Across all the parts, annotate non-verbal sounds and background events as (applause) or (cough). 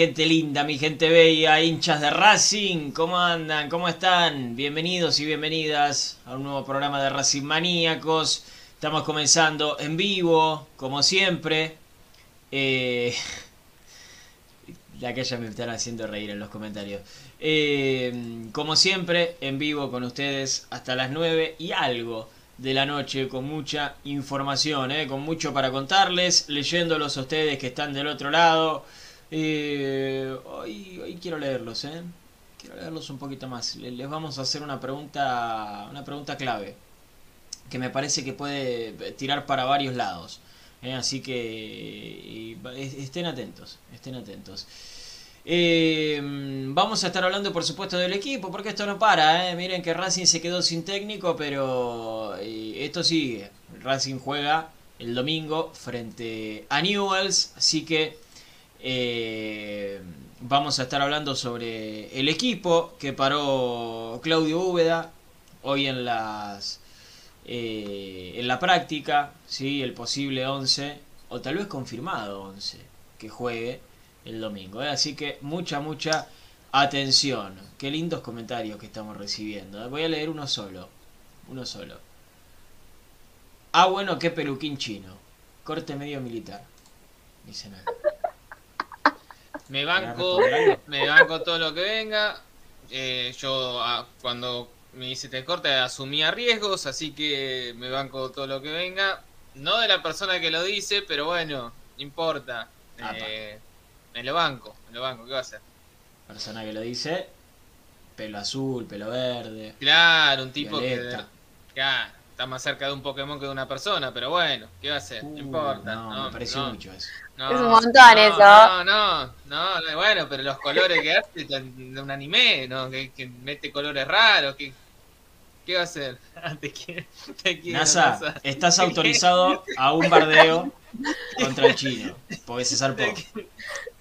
gente linda, mi gente bella, hinchas de Racing, ¿cómo andan? ¿Cómo están? Bienvenidos y bienvenidas a un nuevo programa de Racing Maníacos. Estamos comenzando en vivo, como siempre. Eh... (laughs) La que ya me están haciendo reír en los comentarios. Eh, como siempre, en vivo con ustedes hasta las 9 y algo de la noche con mucha información, eh, con mucho para contarles, leyéndolos a ustedes que están del otro lado. Eh, hoy, hoy quiero leerlos, eh. quiero leerlos un poquito más. Le- Les vamos a hacer una pregunta, una pregunta clave que me parece que puede tirar para varios lados. eh, así que estén atentos, estén atentos. Eh, vamos a estar hablando por supuesto del equipo, porque esto no para, ¿eh? miren que Racing se quedó sin técnico, pero esto sigue. Racing juega el domingo frente a Newells, así que eh, vamos a estar hablando sobre el equipo que paró Claudio Úbeda hoy en las eh, en la práctica, ¿sí? el posible 11, o tal vez confirmado 11, que juegue el domingo. ¿eh? Así que mucha, mucha atención. Qué lindos comentarios que estamos recibiendo. Voy a leer uno solo. Uno solo. Ah, bueno, qué peluquín chino. Corte medio militar. Dicen acá. Me ¿Querés banco, me banco todo lo que venga. Eh, yo ah, cuando me hice este corte asumía riesgos, así que me banco todo lo que venga. No de la persona que lo dice, pero bueno, no importa. Eh, me lo banco, me lo banco, ¿qué va a hacer? Persona que lo dice. Pelo azul, pelo verde. Claro, un tipo Violeta. que claro, está más cerca de un Pokémon que de una persona, pero bueno, ¿qué va a hacer? Uh, no importa. No, me pareció no. mucho eso. No, Es un montón no, eso. No, no, no, no, bueno, pero los colores que hace de un anime, ¿no? Que, que mete colores raros, que, ¿qué va a hacer? (laughs) te quiero, te quiero, NASA, estás autorizado a un bardeo (laughs) contra el chino. Porque se zarpó.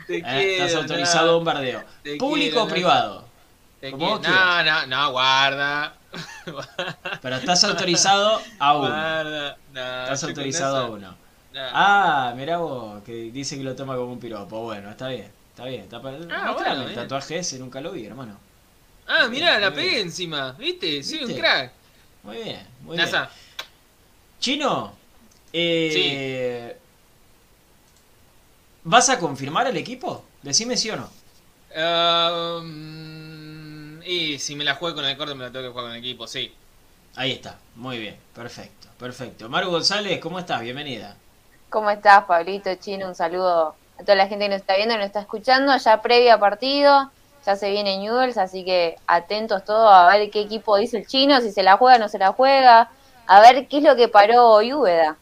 Te, ¿eh? Estás autorizado a un bardeo. ¿Público quiero, o privado? te como quiero. vos No, no, no, guarda. Pero estás autorizado a uno. Guarda. No, Estás autorizado a eso- uno. Ah, mirá vos, que dice que lo toma como un piropo. Bueno, está bien, está bien. Está pa- Mostrame bueno, el bien. tatuaje ese, nunca lo vi, hermano. Ah, mirá, Muy la bien. pegué encima, ¿viste? Soy un ¿Viste? crack. Muy bien, muy bien. NASA, Chino, eh, ¿vas a confirmar el equipo? Decime sí o no. Ah, y si me la juego con el corte, me la tengo que jugar con el equipo, sí. Ahí está, muy bien, perfecto, perfecto. Maru González, ¿cómo estás? Bienvenida. ¿Cómo estás, Pablito Chino? Un saludo a toda la gente que nos está viendo nos está escuchando. Ya previa partido, ya se viene Newells, así que atentos todos a ver qué equipo dice el chino, si se la juega o no se la juega, a ver qué es lo que paró Úbeda.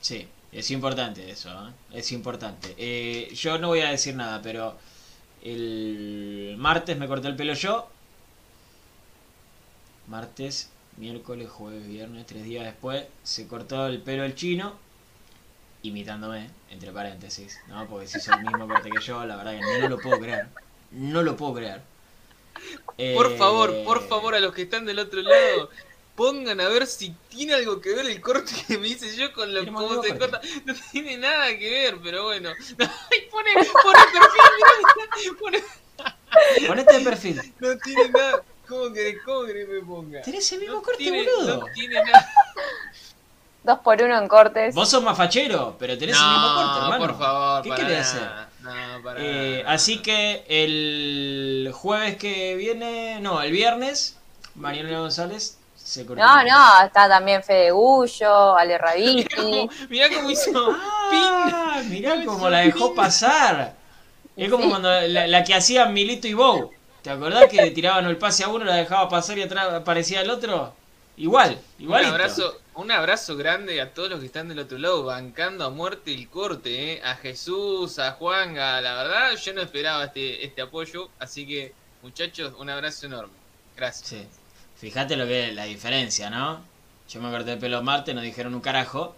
Sí, es importante eso, ¿eh? es importante. Eh, yo no voy a decir nada, pero El martes me corté el pelo yo. Martes, miércoles, jueves, viernes, tres días después, se cortó el pelo el chino, imitándome, entre paréntesis, ¿no? Porque si hizo el mismo corte que yo, la verdad que no lo puedo creer. No lo puedo creer. Por Eh, favor, por favor, a los que están del otro lado, pongan a ver si tiene algo que ver el corte que me hice yo con lo cómo se corta. No tiene nada que ver, pero bueno. (laughs) Ay, pone, pone perfil, mirá, pone- Ponete de perfil. no tiene nada. ¿Cómo querés, cómo querés que me ponga? Tenés el mismo No corte, tiene, boludo. no tiene nada. (laughs) Dos por uno en cortes. Vos sos más fachero, pero tenés el mismo corte, No, hermano. por favor, ¿Qué para querés nada. hacer? No, para Eh, nada. así que el jueves que viene, no, el viernes, Mariana González se cortó. No, no, está también Fede Gullo, Ale (laughs) cómo, mirá cómo hizo Ah, mirá cómo la dejó pasar. Es como cuando la, la que hacían Milito y Bow. ¿Te acordás que tiraban el pase a uno, la dejaba pasar y atrás aparecía el otro? Igual, igual. Un abrazo, un abrazo grande a todos los que están del otro lado, bancando a muerte el corte, ¿eh? a Jesús, a Juanga, la verdad yo no esperaba este, este apoyo, así que muchachos, un abrazo enorme. Gracias. Sí. Fíjate lo que es la diferencia, ¿no? Yo me corté el pelo martes, no dijeron un carajo.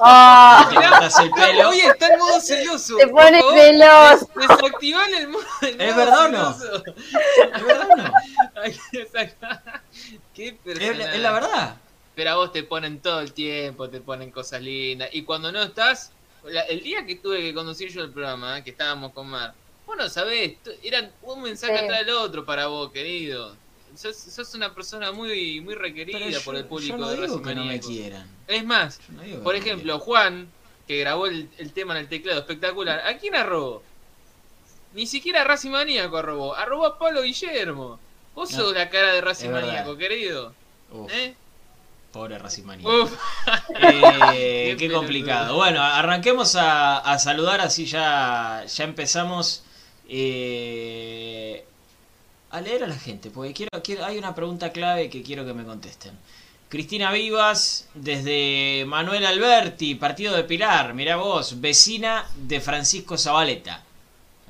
¡Ah! Te cortás el pelo. Oye, está en modo celoso. Te favor, celoso. des- el modo, el ¿Es modo verdad o no? ¿Es verdad o no? Ay, exacta- Qué Es, personaje. es la verdad. Pero a vos te ponen todo el tiempo, te ponen cosas lindas. Y cuando no estás, la- el día que tuve que conducir yo el programa, ¿eh? que estábamos con Mar, vos no sabés, eran un mensaje Sí. atrás del otro para vos, querido. Sos, sos una persona muy muy requerida por el público yo no de digo que no me quieran. Es más, Yo no digo que por me ejemplo, Juan, que grabó el, el tema en el teclado espectacular, ¿a quién arrobó? Ni siquiera a Racing Maníaco arrobó, arrobó a Pablo Guillermo. Vos sos la cara de Racing. Maníaco, querido. Uf, ¿Eh? pobre. Uf. Eh, (laughs) qué Qué complicado. Bueno, arranquemos a, a saludar, así ya, ya empezamos eh, a leer a la gente, porque quiero, quiero, hay una pregunta clave que quiero que me contesten. Cristina Vivas, desde Manuel Alberti, partido de Pilar, mirá vos, vecina de Francisco Zabaleta,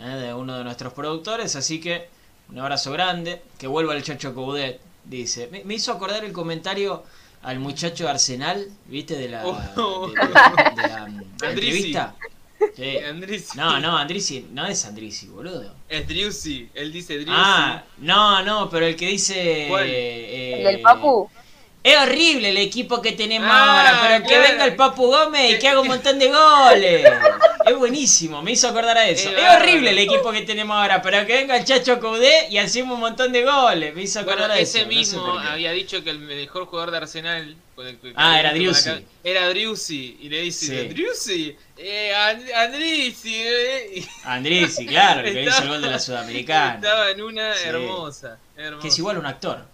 eh, de uno de nuestros productores, así que un abrazo grande, que vuelva el Chacho Coudet, dice. Me, me hizo acordar el comentario al muchacho Arsenal, ¿viste? De la, Oh. de, de- de la, (laughs) entrevista. Sí. Andrisi. No, no, Andrisi, no es Andrisi, boludo. Es Driussi, él dice Driussi. Ah, no, no, pero el que dice... ¿Cuál? eh, El del Papu. Es horrible el equipo que tenemos Ah, ahora, pero que venga el Papu Gómez y que haga un montón de goles. Es buenísimo, me hizo acordar a eso. Es horrible el equipo que tenemos ahora, pero que venga el Chacho Coudé y hacemos un montón de goles. Me hizo acordar Bueno, a ese eso. sé mismo había dicho que el mejor jugador de Arsenal. con el que- Ah, era Driussi. Era Driussi. Y le dice: Sí. Driussi, eh, And- Andrisi. eh", (laughs) Andrisi, claro, el que hizo el gol de la Sudamericana. Estaba en una Sí. hermosa, hermosa. Que es igual a un actor.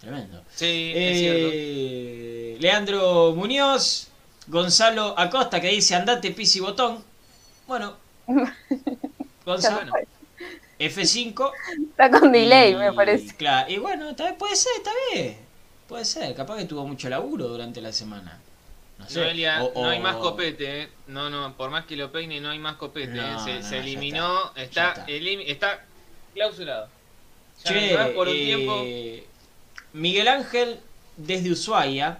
Tremendo. Sí, es cierto. Eh, Leandro Muñoz, Gonzalo Acosta que dice andate pisi botón. Bueno, (laughs) Gonzalo, Bueno, F5. Está con delay, y- me parece. Claro, y bueno, tal vez puede ser, está bien. Puede ser, capaz que tuvo mucho laburo durante la semana. No sé. Noelia, o- no hay más copete, eh. No, no, por más que lo peine, no hay más copete. No, eh. Se, no, se ya eliminó, está, está, está. clausurado. Ya Che, por un eh, tiempo. Miguel Ángel, desde Ushuaia,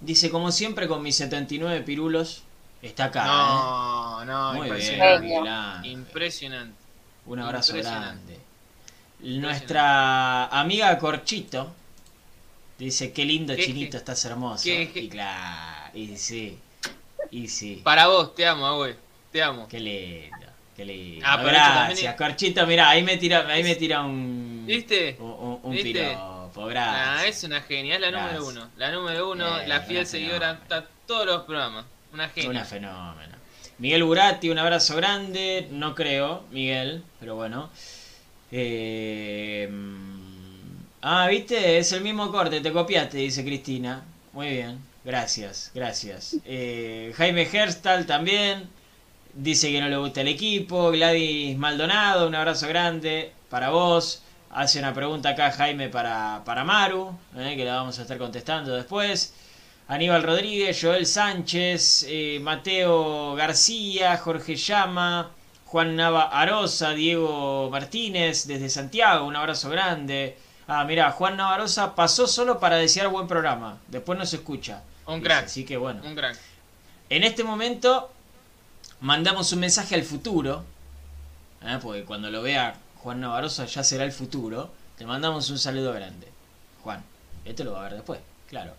dice, como siempre, con mis 79 pirulos, está acá. No, no, ¿eh? Muy bien, impresionante. Miguel Ángel. Impresionante. Un abrazo Impresionante. grande. Nuestra amiga Corchito dice, qué lindo ¿Qué- chinito, qué- estás hermoso. qué- Y claro, y sí, y sí. Para vos, te amo, güey. Te amo. Qué lindo, qué lindo. Ah, gracias, es- Corchito, mirá, ahí me tira, ahí me tira un... ¿Viste? Un, un- un ¿Viste? piropo, Ah, es una genia, es la Gracias. número uno. La número uno, Eh, la fiel seguidora, está todos los programas. Una genia. Una fenómeno. Miguel Burati, un abrazo grande. No creo, Miguel, pero bueno. Eh, mm, ah, viste, es el mismo corte, te copiaste, dice Cristina. Muy bien, gracias, gracias. Eh, Jaime Herstal también. Dice que no le gusta el equipo. Gladys Maldonado, un abrazo grande para vos. Hace una pregunta acá Jaime para, para Maru, eh, que la vamos a estar contestando después. Aníbal Rodríguez, Joel Sánchez, eh, Mateo García, Jorge Llama, Juan Nava Arosa, Diego Martínez desde Santiago, un abrazo grande. Ah, mira, Juan Navarosa pasó solo para desear buen programa. Después no se escucha. Un Dice, crack. Así que bueno. Un crack. En este momento mandamos un mensaje al futuro. ¿eh? Porque cuando lo vea Juan Navarosa ya será el futuro. Te mandamos un saludo grande. Juan, esto lo va a ver después, claro.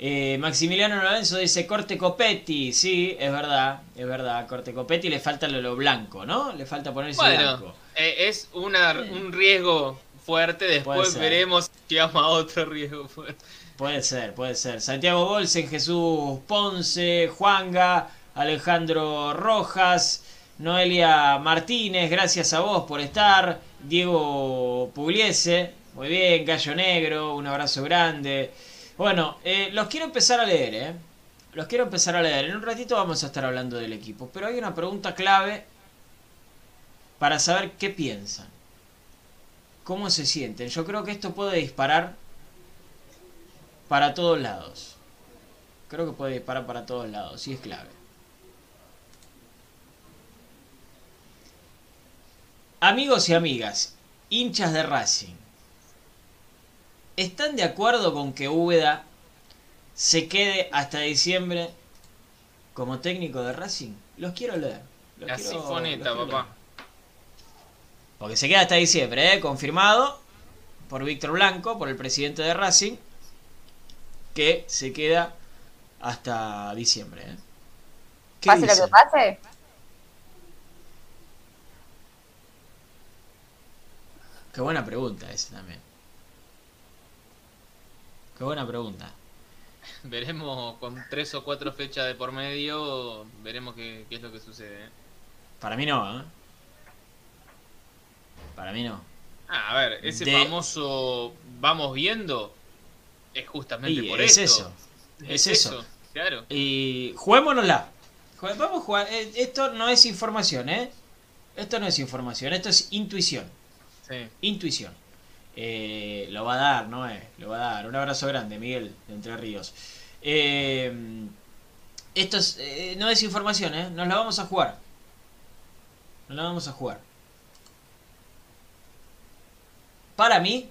Eh, Maximiliano Lorenzo dice corte Copetti. Sí, es verdad, es verdad. Corte Copetti le falta lo, lo blanco, ¿no? Le falta ponerse blanco. Bueno, eh, es una, un riesgo fuerte. Después veremos si vamos a otro riesgo fuerte. Puede ser, puede ser. Santiago Bolsen, Jesús Ponce, Juanga, Alejandro Rojas, Noelia Martínez, gracias a vos por estar. Diego Pugliese, muy bien. Gallo Negro, un abrazo grande. Bueno, eh, los quiero empezar a leer, ¿eh? Los quiero empezar a leer. En un ratito vamos a estar hablando del equipo. Pero hay una pregunta clave para saber qué piensan. ¿Cómo se sienten? Yo creo que esto puede disparar para todos lados. Creo que puede disparar para todos lados, y es clave. Amigos y amigas, hinchas de Racing, ¿están de acuerdo con que Úbeda se quede hasta diciembre como técnico de Racing? Los quiero leer. los La quiero- los quiero papá. leer. Porque se queda hasta diciembre, ¿eh? confirmado por Víctor Blanco, por el presidente de Racing, que se queda hasta diciembre. ¿eh? ¿Qué Pase lo que pase. Qué buena pregunta esa también. Qué buena pregunta. (laughs) Veremos con tres o cuatro fechas de por medio, veremos qué, qué es lo que sucede. ¿eh? Para mí no, ¿eh? Para mí no. Ah, a ver, ese De- famoso vamos viendo es justamente Y por es esto. eso. Es eso. Claro. Y juguémonosla. Vamos a jugar. Eh, Esto no es información, ¿eh? Esto no es información, esto es intuición. Intuición. Eh, lo va a dar, ¿no? Eh, lo va a dar. Un abrazo grande, Miguel, de Entre Ríos. Eh, esto es, eh, no es información, ¿eh? Nos la vamos a jugar. Nos la vamos a jugar. Para mí,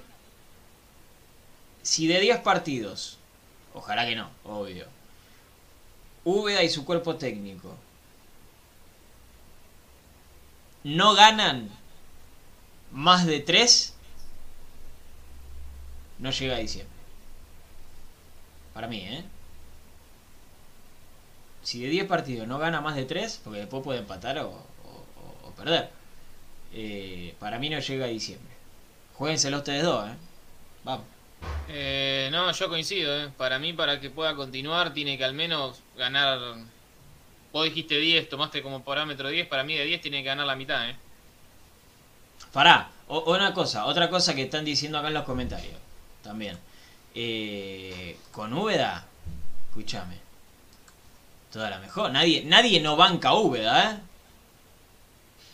si de 10 partidos, ojalá que no, obvio, Úbeda y su cuerpo técnico no ganan más de 3, no llega a diciembre. Para mí, ¿eh? Si de 10 partidos no gana más de 3, porque después puede empatar o, perder, eh, para mí no llega a diciembre. Jueguenselo ustedes dos, ¿eh? Vamos. Eh, no, yo coincido. ¿eh? Para mí, para que pueda continuar, tiene que al menos ganar. Vos dijiste 10, tomaste como parámetro 10. Para mí, de 10 tiene que ganar la mitad. ¿eh? Pará, o- una cosa, otra cosa que están diciendo acá en los comentarios también. Eh, con Úbeda, escúchame. Toda la mejor. Nadie, nadie no banca Úbeda, ¿eh?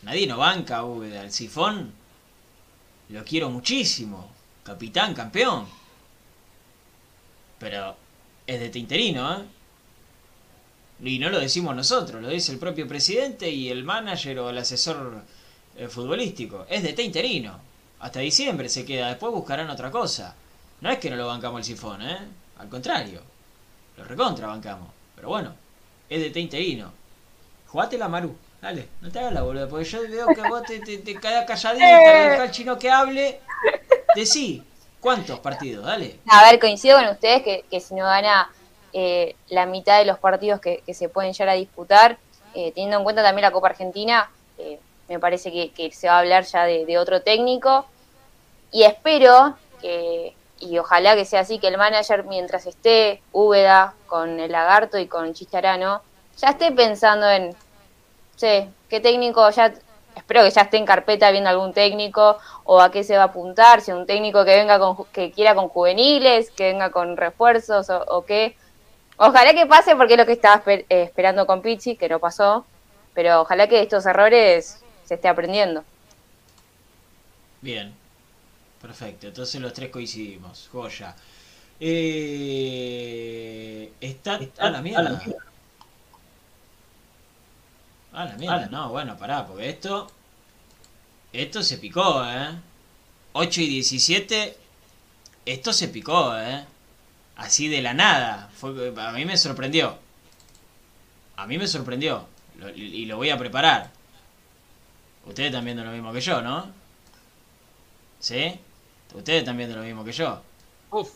Nadie no banca Úbeda. El sifón lo quiero muchísimo. Capitán, campeón. Pero es de interino, ¿eh? Y no lo decimos nosotros, lo dice el propio presidente y el manager o el asesor eh, futbolístico. Es de té interino. Hasta diciembre se queda. Después buscarán otra cosa. No es que no lo bancamos el sifón, ¿eh? Al contrario. Lo recontra bancamos. Pero bueno, es de té interino. Jugate la Maru. Dale, no te hagas la boluda. Porque yo veo que vos te, te, te quedás deja al chino que hable. Decí, ¿cuántos partidos? Dale. A ver, coincido con ustedes que, que si no gana eh, la mitad de los partidos que, que se pueden llegar a disputar, eh, teniendo en cuenta también la Copa Argentina, eh, me parece que, se va a hablar ya de, otro técnico. Y espero que, y ojalá que sea así, que el manager, mientras esté Úbeda con el Lagarto y con Chicharano, ya esté pensando en, sí, qué técnico ya espero que ya esté en carpeta viendo algún técnico o a qué se va a apuntar, si un técnico que venga con, que quiera con juveniles, que venga con refuerzos o, o qué. Ojalá que pase porque es lo que estaba eh, esperando con Pizzi, que no pasó, pero ojalá que estos errores se esté aprendiendo. Bien. Perfecto. Entonces los tres coincidimos. Joya. Eh, está a la mierda. A la mierda. No, bueno, pará, porque esto Esto se picó, ¿eh? 8 y 17. Esto se picó, ¿eh? Así de la nada. Fue, a mí me sorprendió. A mí me sorprendió. Lo- y lo voy a preparar. Ustedes están viendo lo mismo que yo, ¿no? ¿Sí? Ustedes están viendo lo mismo que yo. Uf,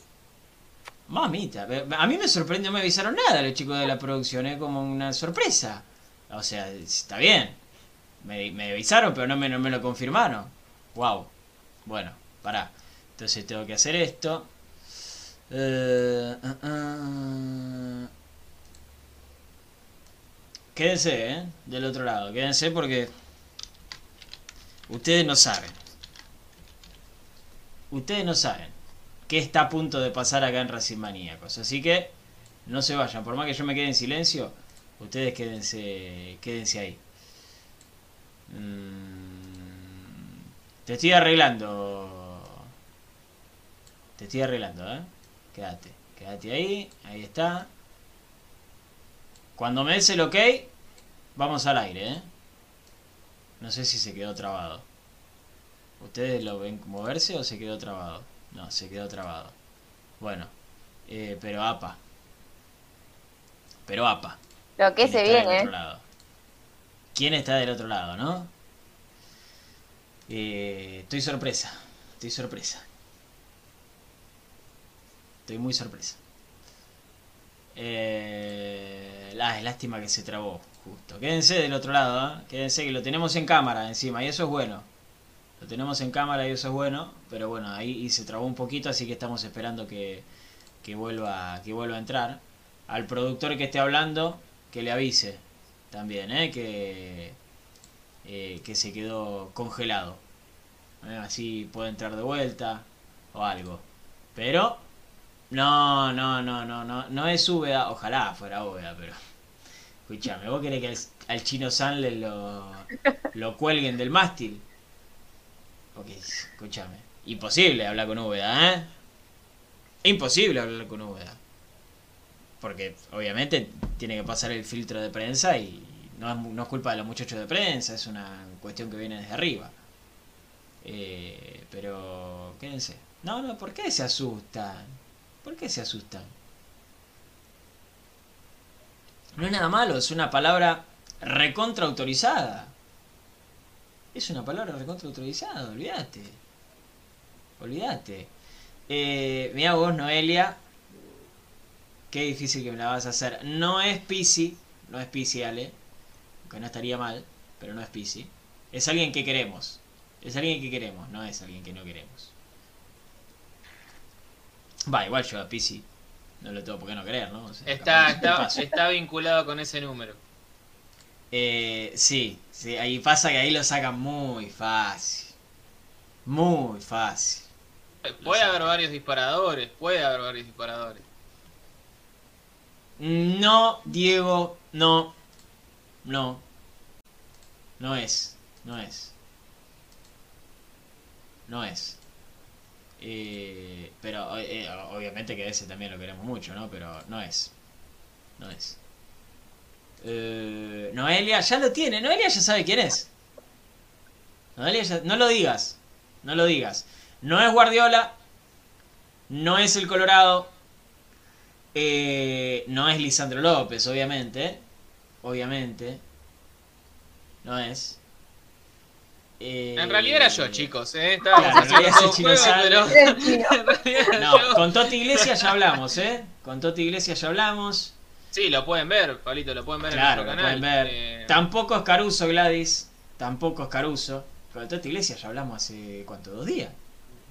Mamita, a mí me sorprendió, no me avisaron nada los chicos de la producción, es como una sorpresa. O sea, está bien. Me, me avisaron, pero no me, no me lo confirmaron. Wow. Bueno, pará. Entonces tengo que hacer esto. Ah, ah. Quédense, ¿eh? Del otro lado. Quédense porque... Ustedes no saben. Ustedes no saben qué está a punto de pasar acá en Racing Maníacos. Así que no se vayan. Por más que yo me quede en silencio, ustedes quédense, quédense ahí. Mm, te estoy arreglando. Te estoy arreglando, ¿eh? Quédate. Quédate ahí. Ahí está. Cuando me des el ok, vamos al aire, ¿eh? No sé si se quedó trabado. ¿Ustedes lo ven moverse o se quedó trabado? No, se quedó trabado. Bueno, eh, pero APA. Pero APA. Lo que ¿Quién se viene, otro lado? ¿Quién está del otro lado, no? Eh, estoy sorpresa. Estoy sorpresa. Estoy muy sorpresa. Eh, la, es lástima que se trabó, justo. Quédense del otro lado, ¿eh? Quédense que lo tenemos en cámara encima y eso es bueno. Lo tenemos en cámara y eso es bueno, pero bueno, ahí y se trabó un poquito, así que estamos esperando que, que vuelva que vuelva a entrar. Al productor que esté hablando, que le avise también, ¿eh? que, eh, que se quedó congelado. Así puede entrar de vuelta o algo. Pero no, no, no, no, no, no es Úbeda, ojalá fuera Úbeda, pero escúchame, vos querés que al, chino San le lo, lo cuelguen del mástil. Ok, escúchame. Imposible hablar con Úbeda, ¿eh? Imposible hablar con Úbeda. Porque obviamente tiene que pasar el filtro de prensa y no es, no es culpa de los muchachos de prensa, es una cuestión que viene desde arriba. Eh, pero quédense. No, no, ¿por qué se asustan? ¿Por qué se asustan? No es nada malo, es una palabra recontra autorizada. Es una palabra recontra autorizada, olvídate. Olvídate. Eh, mira vos, Noelia. Qué difícil que me la vas a hacer. No es Pisi, no es Pisi, Ale. Aunque no estaría mal, pero no es Pisi. Es alguien que queremos. Es alguien que queremos, no es alguien que no queremos. Va, igual yo a Pisi no lo tengo por qué no querer, ¿no? O sea, está, está, está vinculado con ese número. Eh, sí, sí, ahí pasa que ahí lo sacan muy fácil. Muy fácil. Eh, Puede haber varios disparadores, puede haber varios disparadores. No, Diego, no. No. No es. No es. No es. Eh, pero eh, obviamente que ese también lo queremos mucho, ¿no? Pero no es. No es. Eh, Noelia ya lo tiene. Noelia ya sabe quién es. Noelia ya- no lo digas. No lo digas. No es Guardiola. No es el Colorado. Eh, no es Lisandro López, obviamente. Obviamente. No es. Eh, En realidad era yo, chicos, ¿eh? Estábamos Claro, haciendo chino juego, pero... (laughs) No, con Toti Iglesias ya hablamos, ¿eh? Con Toti Iglesias ya hablamos. Sí, lo pueden ver, Pablito, lo pueden ver Claro, en lo pueden ver. Eh, Tampoco es Caruso, Gladys. Tampoco es Caruso. Con Toti Iglesias ya hablamos hace, ¿cuánto? ¿Dos días?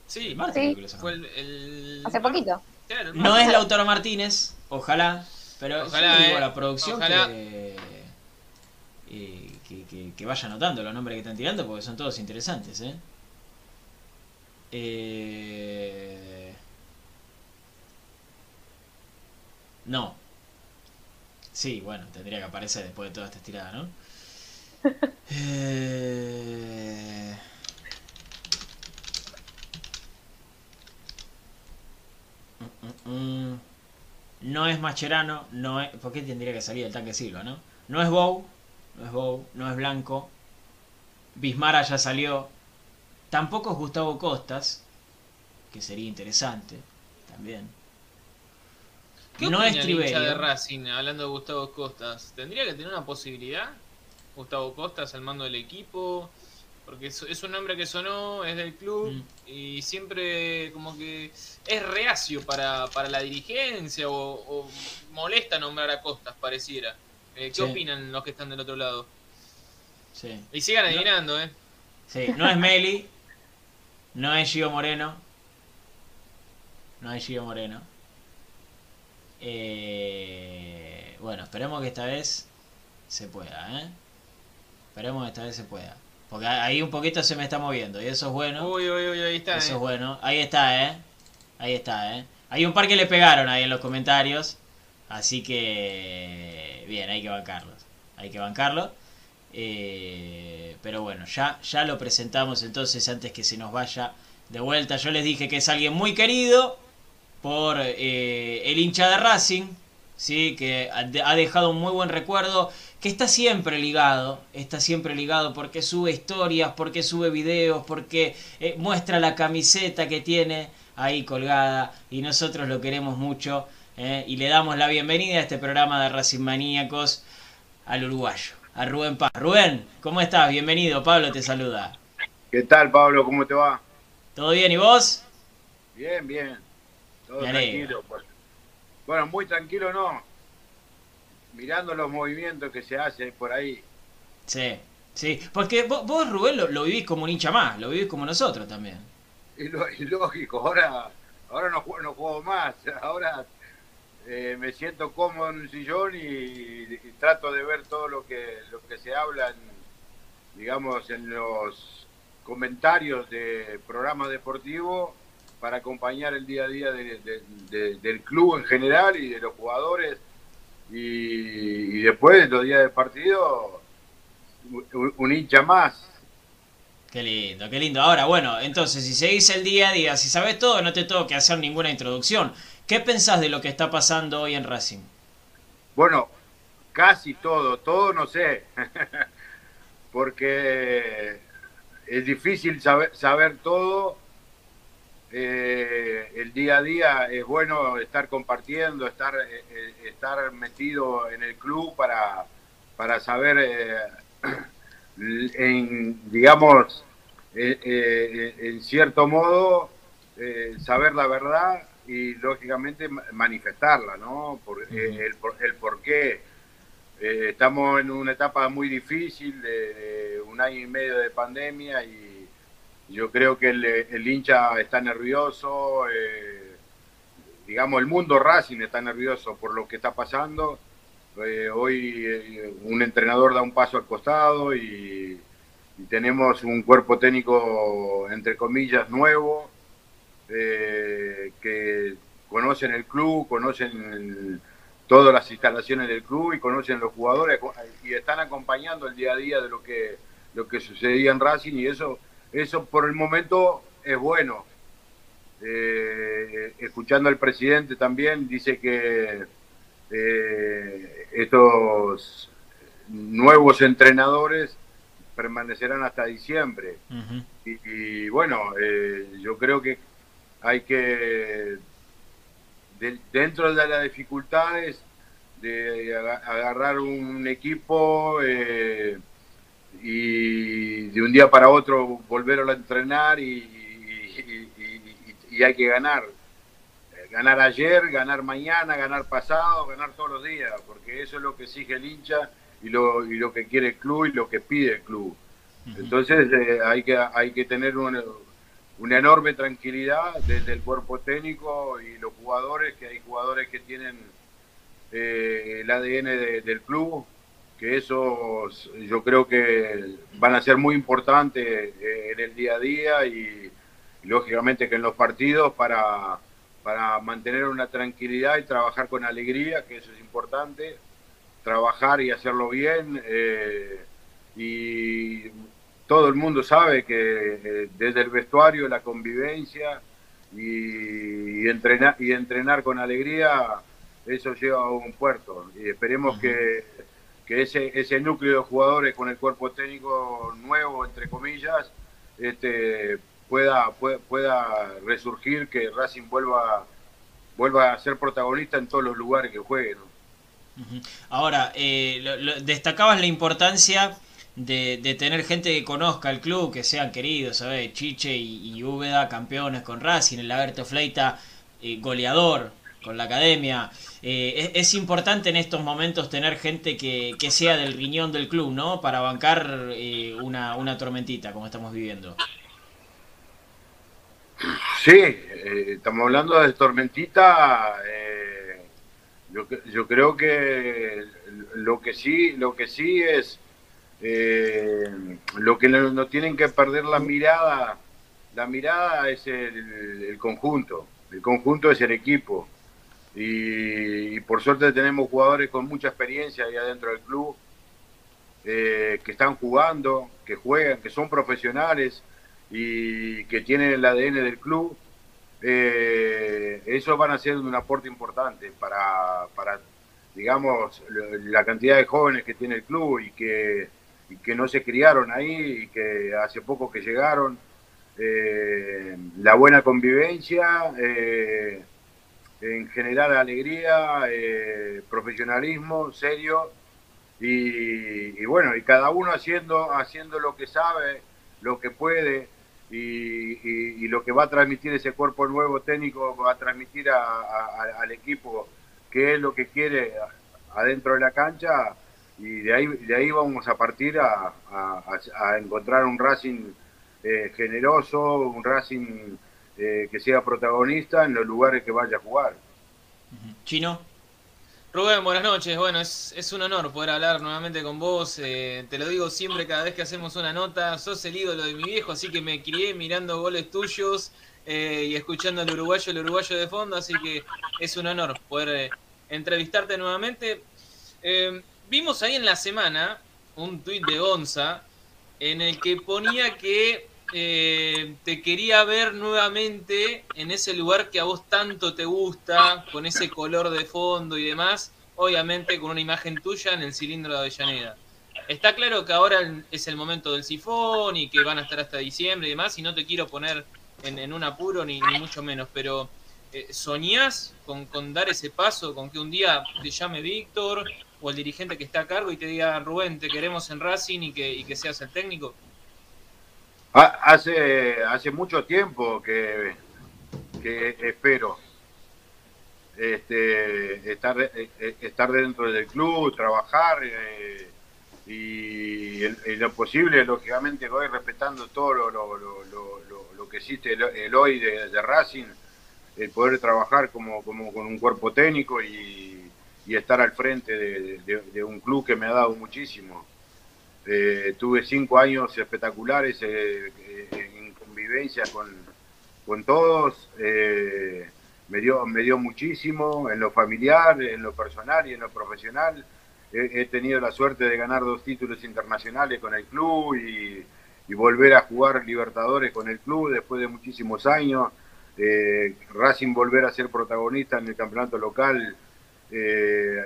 sí, El martes Sí. creo que lo fue sacamos. el... el- Hace poquito. Claro, No es Lautaro Martínez, ojalá. Pero Ojalá, yo le digo eh. la producción Ojalá. que, eh, que, que- que vaya anotando los nombres que están tirando porque son todos interesantes, ¿eh? Eh, No. Sí, bueno, tendría que aparecer después de toda esta estirada, ¿no? (laughs) Eh, Mm, mm, mm. No es Macherano, no es... ¿Por qué tendría que salir el tanque Silva, no? No es Bow, no es Bow, no es Blanco. Bismara ya salió, tampoco es Gustavo Costas, que sería interesante también. ¿Qué no es hincha de Triverio. Racing, hablando de Gustavo Costas? ¿Tendría que tener una posibilidad? Gustavo Costas al mando del equipo. Porque es, es un hombre que sonó, es del club Mm. y siempre como que es reacio para, para la dirigencia o, o molesta nombrar a Costas, pareciera. Eh, ¿Qué Sí. opinan los que están del otro lado? Sí. Y sigan adivinando, ¿eh? Sí, no es Meli, no es Gio Moreno, no es Gio Moreno. Eh, bueno, esperemos que esta vez se pueda, ¿eh? Esperemos que esta vez se pueda. Porque ahí un poquito se me está moviendo y eso es bueno. Uy, uy, uy, ahí está. Eso ¿eh? es bueno. Ahí está, ¿eh? Ahí está, ¿eh? Hay un par que le pegaron ahí en los comentarios. Así que... Bien, hay que bancarlos. Hay que bancarlo. Eh, pero bueno, ya, ya lo presentamos entonces antes que se nos vaya de vuelta. Yo les dije que es alguien muy querido por eh, el hincha de Racing. Sí, que ha dejado un muy buen recuerdo, que está siempre ligado, está siempre ligado porque sube historias, porque sube videos, porque eh, muestra la camiseta que tiene ahí colgada y nosotros lo queremos mucho eh, y le damos la bienvenida a este programa de Racing Maníacos al uruguayo, a Rubén Paz. Rubén, ¿cómo estás? Bienvenido, Pablo te saluda. ¿Qué tal, Pablo? ¿Cómo te va? ¿Todo bien y vos? Bien, bien. Todo Me tranquilo. pues. Bueno, muy tranquilo no. Mirando los movimientos que se hacen por ahí. Sí, sí, porque vos, vos, Rubén, lo, lo vivís como un hincha más, lo vivís como nosotros también. Y, lo, y lógico, ahora, ahora no, juego, no juego más. Ahora eh, me siento cómodo en un sillón y, trato de ver todo lo que, lo que se habla, en, digamos, en los comentarios de programas deportivos para acompañar el día a día de- de- de- del club en general y de los jugadores. Y, y después de los días de partido, un, hincha más. Qué lindo, qué lindo. Ahora, bueno, entonces, si seguís el día a día, si sabés todo, no te tengo que hacer ninguna introducción. ¿Qué pensás de lo que está pasando hoy en Racing? Bueno, casi todo, todo no sé, (laughs) porque es difícil saber, saber todo. Eh, el día a día es bueno estar compartiendo, estar, eh, estar metido en el club para, para saber, eh, (clears throat) digamos, eh, eh, en cierto modo, saber la verdad y lógicamente ma- manifestarla, ¿no? Por, eh, el, por, el por qué. Eh, estamos en una etapa muy difícil de, de un año y medio de pandemia y yo creo que el, el hincha está nervioso, eh, digamos el mundo Racing está nervioso por lo que está pasando. Eh, hoy eh, un entrenador da un paso al costado y, y tenemos un cuerpo técnico entre comillas nuevo eh, que conocen el club, conocen el- todas las instalaciones del club y conocen los jugadores y están acompañando el día a día de lo que lo que sucedía en Racing y eso eso por el momento es bueno. Eh, escuchando al presidente también dice que eh, estos nuevos entrenadores permanecerán hasta diciembre. Y, y bueno, eh, yo creo que hay que, de- dentro de las dificultades, de aga- agarrar un equipo eh, y de un día para otro volverlo a entrenar y, y- y- y- y hay que ganar. Eh, Ganar ayer, ganar mañana, ganar pasado, ganar todos los días, porque eso es lo que exige el hincha y lo, y lo que quiere el club y lo que pide el club. Entonces eh, hay que hay que tener una, una enorme tranquilidad desde el cuerpo técnico y los jugadores, que hay jugadores que tienen eh, el ADN de- del club, que esos yo creo que van a ser muy importantes eh, en el día a día y, y lógicamente que en los partidos para, para mantener una tranquilidad y trabajar con alegría, que eso es importante, trabajar y hacerlo bien. eh, y todo el mundo sabe que eh, desde el vestuario, la convivencia y, y entrenar, y entrenar con alegría, eso lleva a un puerto. Y esperemos que, que ese, ese núcleo de jugadores con el cuerpo técnico nuevo, entre comillas, este, pueda, pueda, resurgir, que Racing vuelva, vuelva a ser protagonista en todos los lugares que juegue. Ahora, eh, destacabas la importancia de, tener gente que conozca el club, que sean queridos, ¿sabes? Chiche y, y Úbeda, campeones con Racing, el Laberto Fleita, eh, goleador con la academia. Eh, es, importante en estos momentos tener gente que, que, sea del riñón del club, ¿no? Para bancar eh, una, una tormentita como estamos viviendo. Sí, estamos hablando de tormentita. yo, yo creo que lo que sí, lo que sí es lo que no, tienen que perder la mirada. La mirada es el conjunto el conjunto es el equipo. Y, por suerte tenemos jugadores con mucha experiencia ahí adentro del club, eh, que están jugando, que juegan, que son profesionales y que tienen el ADN del club. Eh, eso van a ser un aporte importante para, para, digamos, la cantidad de jóvenes que tiene el club y que, y que no se criaron ahí y que hace poco que llegaron eh, la buena convivencia, eh, en general alegría, eh, profesionalismo, serio y, bueno, y cada uno haciendo, haciendo lo que sabe, lo que puede y, lo que va a transmitir ese cuerpo nuevo técnico, va a transmitir al equipo qué es lo que quiere adentro de la cancha y de ahí, de ahí vamos a partir a, a encontrar un Racing eh, generoso, un Racing eh, que sea protagonista en los lugares que vaya a jugar. Chino. Rubén, buenas noches. Bueno, es, es un honor poder hablar nuevamente con vos. Eh, te lo digo siempre cada vez que hacemos una nota. Sos el ídolo de mi viejo, así que me crié mirando goles tuyos y escuchando al uruguayo, el uruguayo de fondo. Así que es un honor poder entrevistarte nuevamente. Vimos ahí en la semana un tuit de Gonza en el que ponía que eh, te quería ver nuevamente en ese lugar que a vos tanto te gusta, con ese color de fondo y demás, obviamente con una imagen tuya en el cilindro de Avellaneda. Está claro que ahora es el momento del sifón y que van a estar hasta diciembre y demás, y no te quiero poner en, un apuro ni, mucho menos, pero eh, ¿soñás con, con, dar ese paso, con que un día te llame Víctor el dirigente que está a cargo y te diga, Rubén, te queremos en Racing y que, y que seas el técnico? Hace, hace mucho tiempo que, que espero este, estar, eh, eh, estar dentro del club, trabajar eh, y lo posible, lógicamente, voy respetando todo lo, lo, lo, lo que existe el, hoy de, Racing, el poder trabajar como, como con un cuerpo técnico y, y estar al frente de, un club que me ha dado muchísimo. Eh, tuve cinco años espectaculares eh, eh, en convivencia con, con todos. me, dio, me dio muchísimo en lo familiar, en lo personal y en lo profesional. He, tenido la suerte de ganar dos títulos internacionales con el club y, volver a jugar Libertadores con el club después de muchísimos años. Racing volver a ser protagonista en el campeonato local,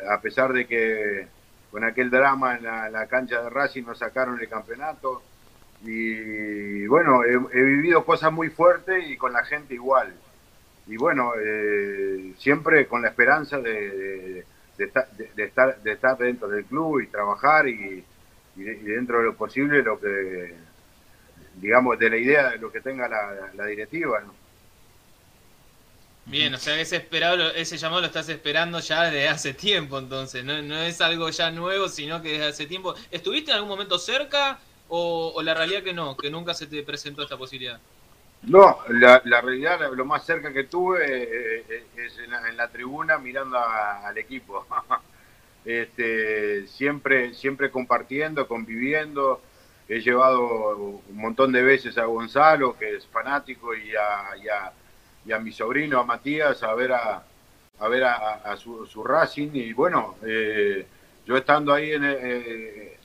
a pesar de que con aquel drama en la, cancha de Racing nos sacaron el campeonato. Y bueno, he, vivido cosas muy fuertes y con la gente igual. Y bueno, eh, siempre con la esperanza de, estar, de, estar, dentro del club y trabajar y, dentro de lo posible lo que, digamos, de la idea de lo que tenga la, directiva. Bien, o sea, ese, esperado, ese llamado lo estás esperando ya desde hace tiempo, entonces. No, no es algo ya nuevo, sino que desde hace tiempo. ¿Estuviste en algún momento cerca o, la realidad que no, que nunca se te presentó esta posibilidad? No, la, la realidad, lo más cerca que tuve eh, eh, es en la, tribuna mirando al equipo. (laughs) este, siempre, siempre compartiendo, conviviendo. He llevado un montón de veces a Gonzalo, que es fanático, y a y a mi sobrino, a Matías, a ver a, a ver a, su, su, Racing. Y bueno, eh, yo estando ahí en, eh,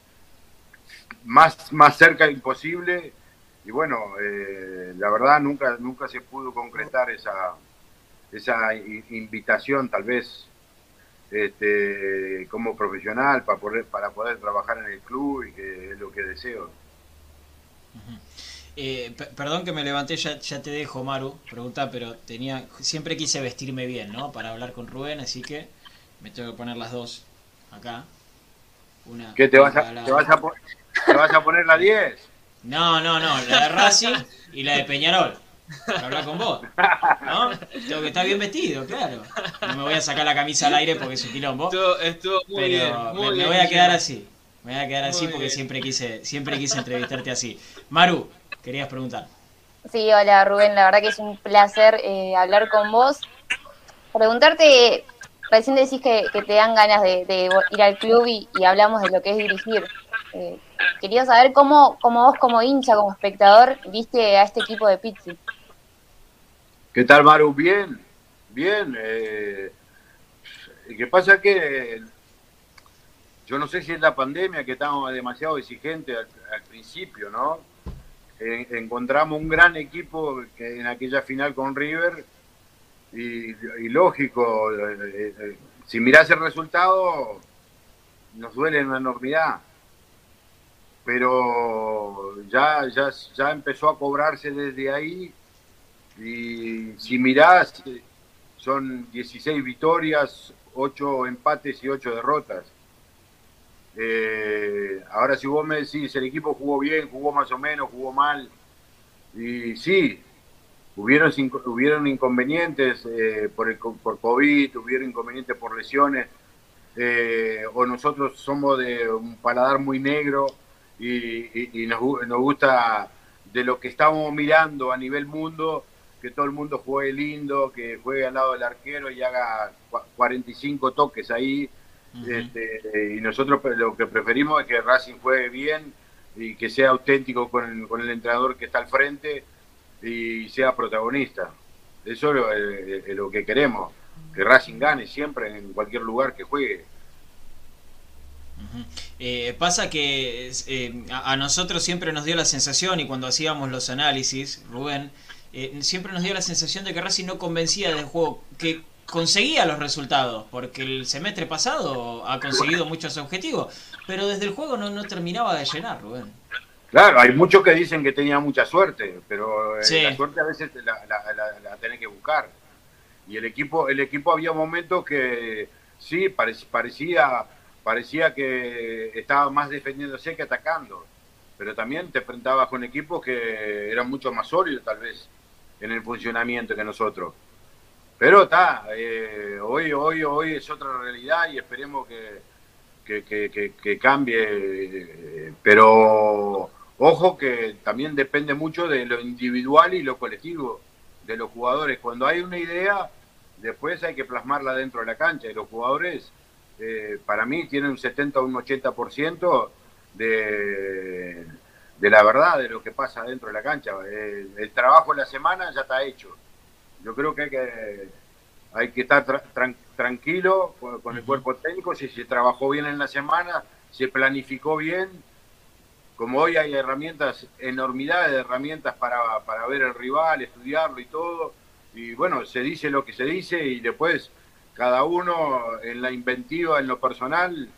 más, más cerca imposible. Y bueno, eh, la verdad nunca, nunca se pudo concretar esa, esa invitación, tal vez este, como profesional para poder, para poder trabajar en el club y que es lo que deseo. Eh, pe- perdón que me levanté, ya, ya te dejo, Maru, pregunta, pero tenía siempre quise vestirme bien, ¿no? Para hablar con Rubén, así que me tengo que poner las dos acá. Una ¿Qué te vas a, la- te vas a, te vas a poner la 10? No, no, no, la de Racing y la de Peñarol. Para hablar con vos. ¿No? Tengo que estar bien vestido, claro. No me voy a sacar la camisa al aire porque es un quilombo. Estuvo, estuvo muy Pero bien. me, Muy me bien, voy a quedar así. Me voy a quedar así Muy porque bien. siempre quise, siempre quise entrevistarte así. Maru, querías preguntar. Sí, hola Rubén, la verdad que es un placer eh, hablar con vos. Preguntarte, recién decís que, que te dan ganas de, de ir al club y, y hablamos de lo que es dirigir. Eh, quería saber cómo, cómo vos como hincha, como espectador, viste a este equipo de Pizzi. ¿Qué tal, Maru? Bien, bien. Eh, ¿Qué pasa que yo no sé si es la pandemia que estábamos demasiado exigentes al, al principio, ¿no? Encontramos un gran equipo que en aquella final con River y, lógico, eh, eh, si mirás el resultado, nos duele una enormidad. Pero ya, ya, ya empezó a cobrarse desde ahí y si mirás, son 16 victorias, 8 empates y 8 derrotas. Eh, ahora si vos me decís, el equipo jugó bien, jugó más o menos, jugó mal, y sí, hubieron, hubieron inconvenientes eh, por, el, por COVID, hubieron inconvenientes por lesiones, eh, o nosotros somos de un paladar muy negro y, y- y nos, gu- nos gusta de lo que estamos mirando a nivel mundo, que todo el mundo juegue lindo, que juegue al lado del arquero y haga cua- 45 toques ahí. Este, y nosotros lo que preferimos es que Racing juegue bien y que sea auténtico con el, con el entrenador que está al frente y sea protagonista. Eso es lo, eh, es lo que queremos, que Racing gane siempre en cualquier lugar que juegue. Eh, pasa que eh, a, a nosotros siempre nos dio la sensación, y cuando hacíamos los análisis, Rubén, eh, siempre nos dio la sensación de que Racing no convencía del juego, que conseguía los resultados, porque el semestre pasado ha conseguido muchos objetivos, pero desde el juego no, no terminaba de llenar, Rubén. Claro, hay muchos que dicen que tenía mucha suerte, pero eh, Sí. la suerte a veces la, la, la- la tenés que buscar. Y el equipo, el equipo había momentos que sí parec- parecía, parecía que estaba más defendiéndose que atacando, pero también te enfrentabas con equipos que eran mucho más sólidos tal vez en el funcionamiento que nosotros. Pero está, eh, hoy, hoy, hoy es otra realidad y esperemos que, que, que- que- cambie, eh, pero ojo que también depende mucho de lo individual y lo colectivo de los jugadores. Cuando hay una idea, después hay que plasmarla dentro de la cancha y los jugadores, eh, para mí, tienen un 70 o un 80% de, de la verdad de lo que pasa dentro de la cancha. El trabajo de la semana ya está hecho. Yo creo que hay que, hay que estar tra- tran- tranquilo con, con el cuerpo técnico, si se trabajó bien en la semana, se planificó bien. Como hoy hay herramientas, enormidades de herramientas para, para ver el rival, estudiarlo y todo. Y bueno, se dice lo que se dice y después cada uno en la inventiva, en lo personal,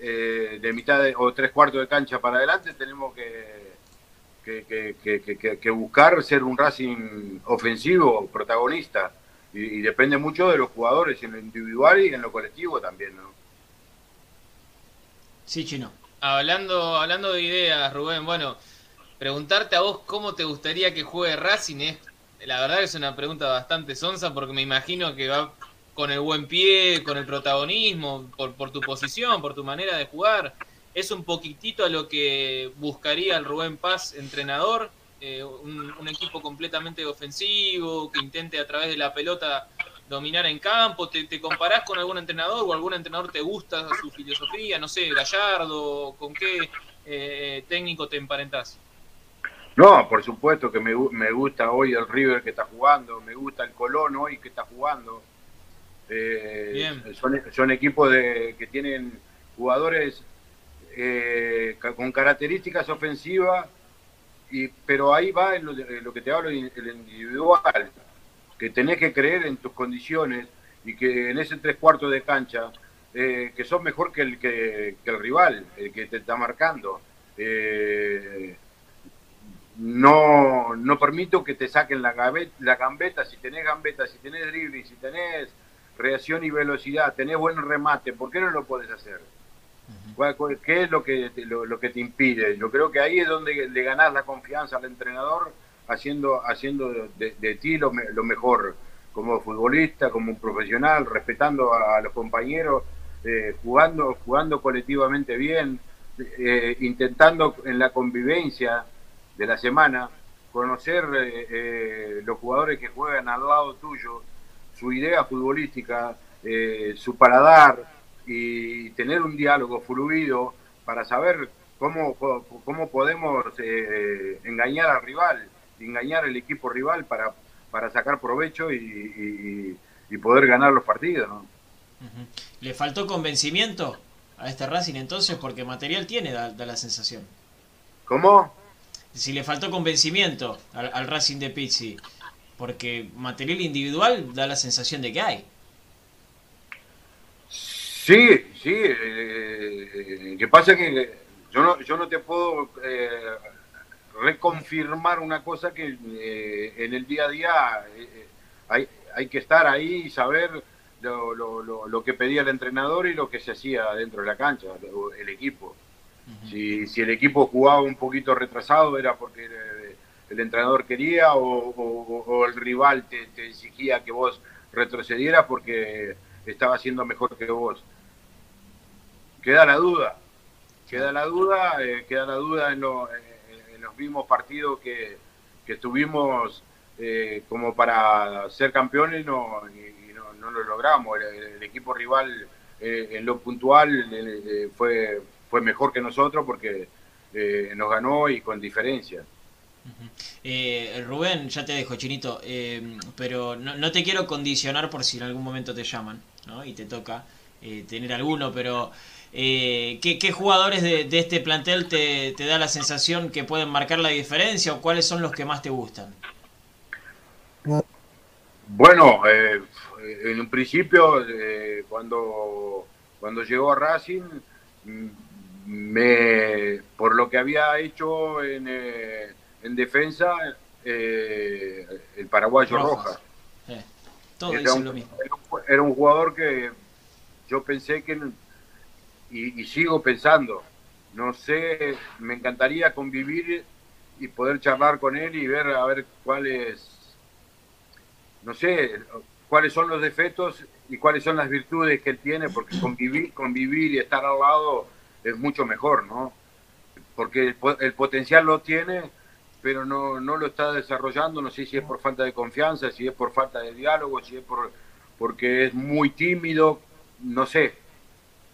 eh, de mitad de- o tres cuartos de cancha para adelante, tenemos que, que, que- que- que- que- que buscar ser un Racing ofensivo, protagonista. Y, y depende mucho de los jugadores, en lo individual y en lo colectivo también, ¿no? Sí, chino. Hablando, hablando de ideas, Rubén, bueno, preguntarte a vos cómo te gustaría que juegue Racing es, la verdad que es una pregunta bastante sonsa porque me imagino que va con el buen pie, con el protagonismo, por, por tu posición, por tu manera de jugar. Es un poquitito a lo que buscaría el Rubén Paz, entrenador, eh, un, un equipo completamente ofensivo, que intente a través de la pelota dominar en campo. ¿Te, te comparás con algún entrenador o algún entrenador te gusta su filosofía? No sé, Gallardo, ¿con qué eh, técnico te emparentás? No, por supuesto que me, me gusta hoy el River que está jugando, me gusta el Colón hoy que está jugando. Eh, Bien. Son, son equipos de, que tienen jugadores eh, con características ofensivas, y, pero ahí va en lo, en lo que te hablo, el individual, que tenés que creer en tus condiciones y que en ese tres cuartos de cancha, eh, que sos mejor que el, que, el rival, el que te está marcando. Eh, no, no permito que te saquen la, gambeta, la gambeta, si tenés gambeta, si tenés dribbling, si tenés reacción y velocidad, tenés buen remate, ¿por qué no lo puedes hacer? ¿Qué es lo que, lo, que te impide? Yo creo que ahí es donde le ganás la confianza al entrenador haciendo, haciendo de, ti lo, mejor, como futbolista, como un profesional, respetando a, los compañeros, eh, jugando, jugando colectivamente bien, eh, intentando en la convivencia de la semana conocer eh, los jugadores que juegan al lado tuyo, su idea futbolística, su paladar, y tener un diálogo fluido para saber cómo, cómo podemos eh, engañar al rival, engañar al equipo rival para, para sacar provecho y, poder ganar los partidos. ¿Le faltó convencimiento a este Racing entonces? Porque material tiene, da, la sensación. ¿Cómo? Si le faltó convencimiento al, al Racing de Pizzi, porque material individual da la sensación de que hay. Sí, sí. Eh, que pasa que yo no, yo no te puedo eh, reconfirmar una cosa que eh, en el día a día eh, hay, hay que estar ahí y saber lo, lo, lo, que pedía el entrenador y lo que se hacía dentro de la cancha, el equipo. si, si el equipo jugaba un poquito retrasado era porque el, entrenador quería o, o, el rival te, te exigía que vos retrocedieras porque estaba haciendo mejor que vos queda la duda, queda la duda, eh, queda la duda en, los mismos partidos que, que tuvimos eh, como para ser campeones no, y, no, lo logramos. El, equipo rival eh, en lo puntual fue, fue mejor que nosotros porque nos ganó y con diferencia. Rubén, ya te dejo, Chinito, pero no, no, te quiero condicionar por si en algún momento te llaman ¿no? y te toca tener alguno, pero eh, ¿qué, jugadores de, este plantel te, da la sensación que pueden marcar la diferencia o cuáles son los que más te gustan? Bueno, eh, en un principio, eh, cuando, cuando llegó a Racing, mm, me, por lo que había hecho en, en defensa, el paraguayo Rojas. todo era lo mismo. Era un jugador que yo pensé que y, sigo pensando, no sé, me encantaría convivir y poder charlar con él y ver a ver cuáles, no sé, cuáles son los defectos y cuáles son las virtudes que él tiene, porque convivir, convivir y estar al lado es mucho mejor, ¿no? Porque el, potencial lo tiene, pero no, no lo está desarrollando, no sé si es por falta de confianza, si es por falta de diálogo, si es por porque es muy tímido, no sé,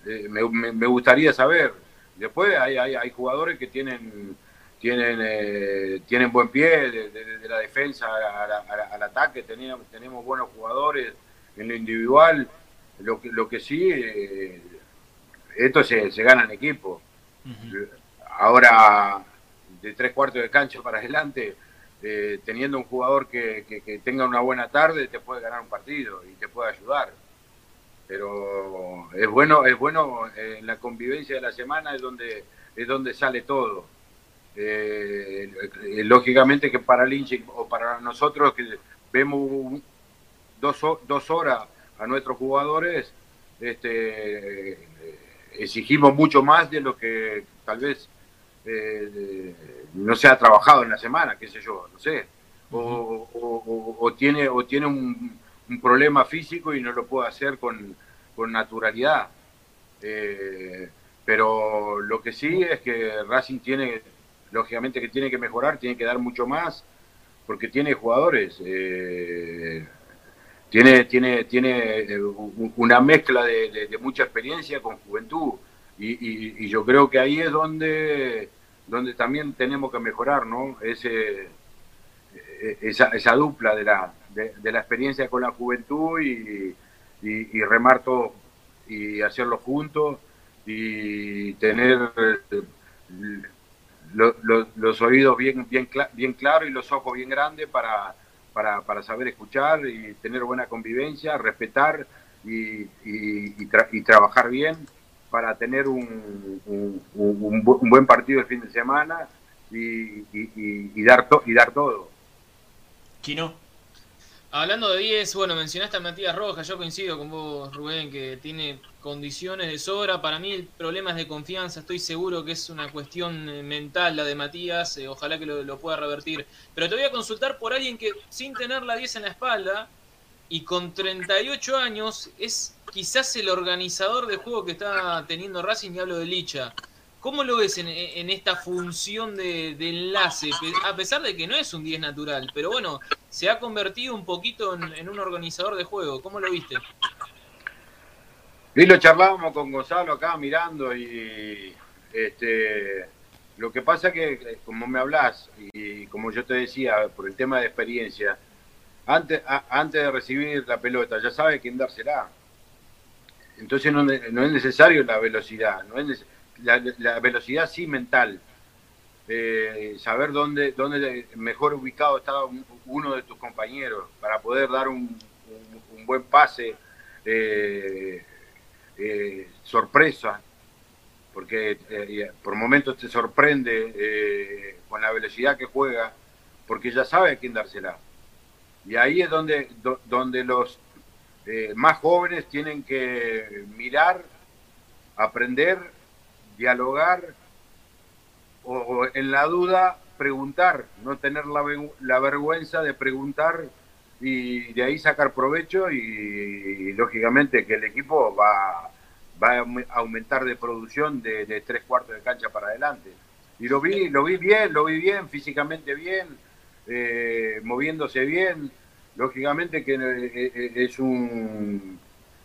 eh, me, gustaría saber. Después hay, hay, jugadores que tienen tienen eh, tienen buen pie de, la defensa al ataque, tenemos, tenemos buenos jugadores en lo individual. Lo que, lo que sí, eh, esto se, se, gana en equipo. Ahora, de tres cuartos de cancha para adelante, teniendo un jugador que, que tenga una buena tarde, te puede ganar un partido y te puede ayudar. Pero es bueno es bueno en eh, la convivencia de la semana es donde es donde sale todo. Eh, eh, lógicamente que para el o para nosotros que vemos dos, dos horas a nuestros jugadores este exigimos mucho más de lo que tal vez no se ha trabajado en la semana qué sé yo no sé. O tiene o tiene un un problema físico y no lo puedo hacer con, naturalidad. Eh, pero lo que sí es que Racing tiene, lógicamente que tiene que mejorar, tiene que dar mucho más, porque tiene jugadores, eh, tiene, tiene, tiene eh, una mezcla de, mucha experiencia con juventud, y, yo creo que ahí es donde, donde también tenemos que mejorar, ¿no? Ese, esa, esa dupla de la, de, la experiencia con la juventud y, y, remar todo y hacerlo juntos y tener los oídos bien, bien, bien claros y los ojos bien grandes para, para, para saber escuchar y tener buena convivencia, respetar y, y, trabajar bien para tener un, un, un, buen partido el fin de semana y, y- y dar, to- y dar todo. Chino. Hablando de 10, bueno, mencionaste a Matías Rojas, yo coincido con vos, Rubén, que tiene condiciones de sobra. Para mí el problema es de confianza, estoy seguro que es una cuestión eh, mental la de Matías, eh, ojalá que lo, lo pueda revertir. Pero te voy a consultar por alguien que sin tener la 10 en la espalda y con 38 años es quizás el organizador de juego que está teniendo Racing y hablo de Licha. ¿Cómo lo ves en, esta función de, enlace? A pesar de que no es un 10 natural, pero bueno, se ha convertido un poquito en, un organizador de juego. ¿Cómo lo viste? Lo charlábamos con Gonzalo acá mirando y este lo que pasa que eh, como me hablas y como yo te decía por el tema de experiencia antes a- de recibir la pelota ya sabe quién dársela entonces no, es necesario la velocidad no es la, la velocidad sí mental Eh, saber dónde dónde mejor ubicado está un- uno de tus compañeros para poder dar un, un- un buen pase eh, eh, sorpresa, porque eh, por momentos te sorprende con la velocidad que juega, porque ya sabe a quién dársela. Y ahí es donde, do- donde los eh, más jóvenes tienen que mirar, aprender, dialogar o, en la duda preguntar, no tener la, la vergüenza de preguntar y de ahí sacar provecho y, y, lógicamente que el equipo va, va a aume- aumentar de producción de, de tres cuartos de cancha para adelante. Y lo vi, lo vi bien, lo vi bien, físicamente bien, eh, moviéndose bien. Lógicamente que eh, eh, es un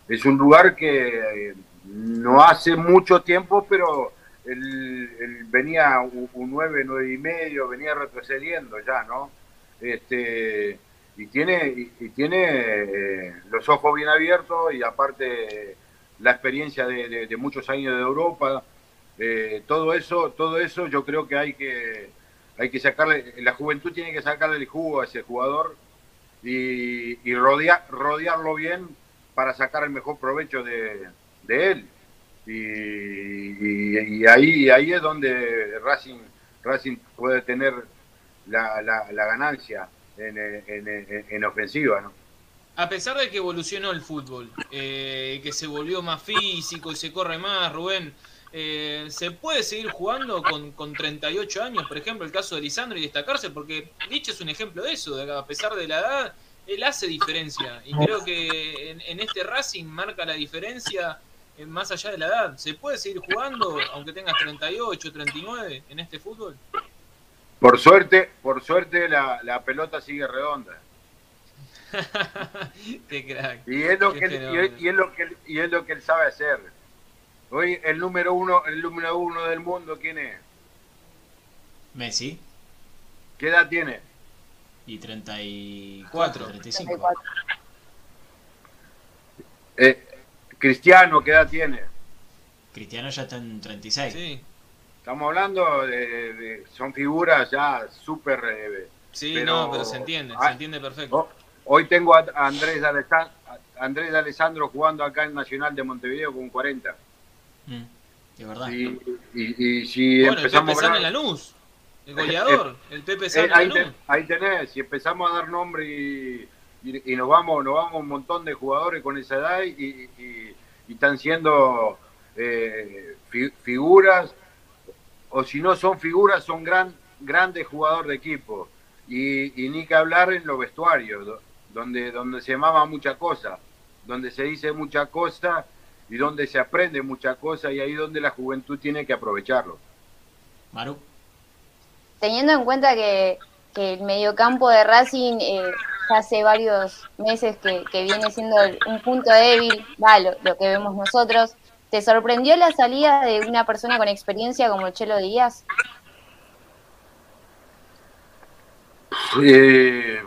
es un lugar que eh, no hace mucho tiempo, pero él, venía un, un 9, 9 y medio, venía retrocediendo ya, ¿no? Este, y tiene, y, tiene los ojos bien abiertos y aparte la experiencia de, muchos años de Europa, todo eso, todo eso yo creo que hay que hay que sacarle, la juventud tiene que sacarle el jugo a ese jugador y, y rodea- rodearlo bien para sacar el mejor provecho de, él. Y, y- ahí, ahí es donde Racing, Racing puede tener la, la- la ganancia en- en ofensiva. ¿no? A pesar de que evolucionó el fútbol, eh, que se volvió más físico y se corre más, Rubén, eh, ¿se puede seguir jugando con, con 38 años? Por ejemplo, el caso de Lisandro y destacarse, porque Lich es un ejemplo de eso, de que a pesar de la edad, él hace diferencia. Y creo que en, en este Racing marca la diferencia eh, más allá de la edad. ¿Se puede seguir jugando, aunque tengas 38, 39, en este fútbol? Por suerte, por suerte la, la pelota sigue redonda. (laughs) Qué crack. Y es lo que él, fenómeno. y, y es lo que él- y es lo que él sabe hacer. Hoy el número uno, el número uno del mundo, ¿quién es? Messi. ¿Qué edad tiene? Y 34, Cuatro. 35. 34. Eh, Cristiano, ¿qué edad tiene? Cristiano ya está en 36. Sí, Estamos hablando de, de- son figuras ya súper. eh, sí, Pero- no, pero se entiende, Ah, se entiende perfecto. oh, hoy tengo a a Andrés Alessandro, Andrés Alessandro jugando acá en Nacional de Montevideo con 40. Mm, de verdad. Y, y- y si Bueno, el empezamos Pepe a San hablar- en Lanús, el goleador, el Pepe Eh, San ahí, en tenés, si empezamos a dar nombre y, y- y nos vamos nos vamos un montón de jugadores con esa edad y, y- y están siendo eh, fi- figuras, o si no son figuras, son gran, grandes jugadores de equipo. Y, y ni que hablar en los vestuarios, do- donde, donde se mama mucha cosa, donde se dice mucha cosa y donde se aprende mucha cosa y ahí donde la juventud tiene que aprovecharlo. Maru. Teniendo en cuenta que, que el mediocampo de Racing eh, ya hace varios meses que, que viene siendo un punto débil, va, lo, lo que vemos nosotros, ¿te sorprendió la salida de una persona con experiencia como Chelo Díaz? Eh,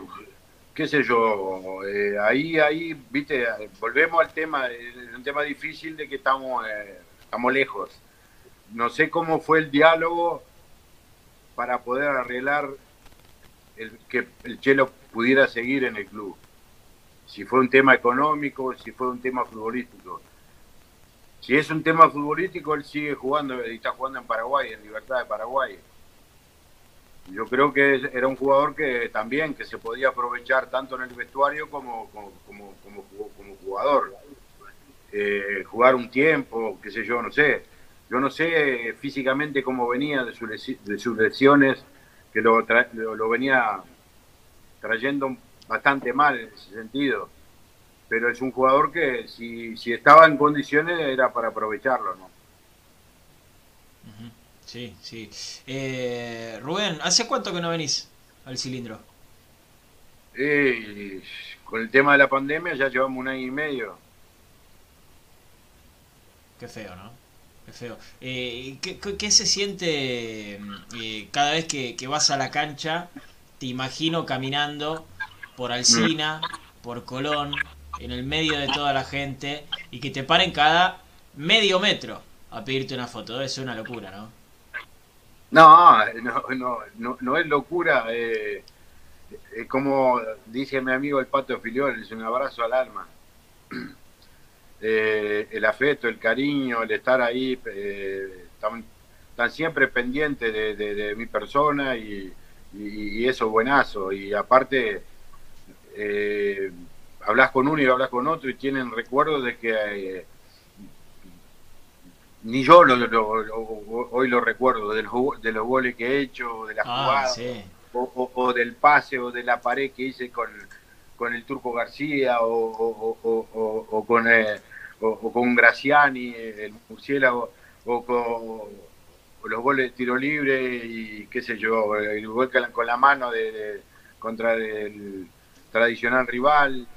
qué sé yo, eh, ahí, ahí, viste, volvemos al tema, es un tema difícil de que estamos, eh, estamos lejos. No sé cómo fue el diálogo para poder arreglar que el Chelo pudiera seguir en el club. Si fue un tema económico, si fue un tema futbolístico. Si es un tema futbolístico, él sigue jugando y está jugando en Paraguay, en Libertad de Paraguay. Yo creo que era un jugador que también que se podía aprovechar tanto en el vestuario como, como, jugador. Eh, jugar un tiempo, qué sé yo, no sé. Yo no sé físicamente cómo venía de, de sus lesiones, que lo, lo, venía trayendo bastante mal en ese sentido. Pero es un jugador que si, si estaba en condiciones era para aprovecharlo, ¿no? Sí, sí. Eh, Rubén, ¿hace cuánto que no venís al cilindro? Eh, con el tema de la pandemia ya llevamos un año y medio. Qué feo, ¿no? Qué feo. Eh, ¿qué, se siente eh, cada vez que, vas a la cancha? Te imagino caminando por Alcina, por Colón, en el medio de toda la gente y que te paren cada medio metro a pedirte una foto. Ser una locura, ¿no? No, no, no, no, es locura. Eh, como dice mi amigo el Pato Filiol, es un abrazo al alma. (clears throat) Eh, el afecto, el cariño, el estar ahí, eh, están, siempre pendientes de, mi persona y, eso es buenazo. Y aparte, eh, hablas con uno y hablas con otro y tienen recuerdos de que eh, ni yo hoy lo recuerdo, de los, de los goles que he hecho, de la ah, jugada, o, del pase o de la pared que hice con, con el Turco García o, con o, con Graciani, el murciélago, o con los goles de tiro libre y qué sé yo, el gol con la mano de, contra el tradicional rival,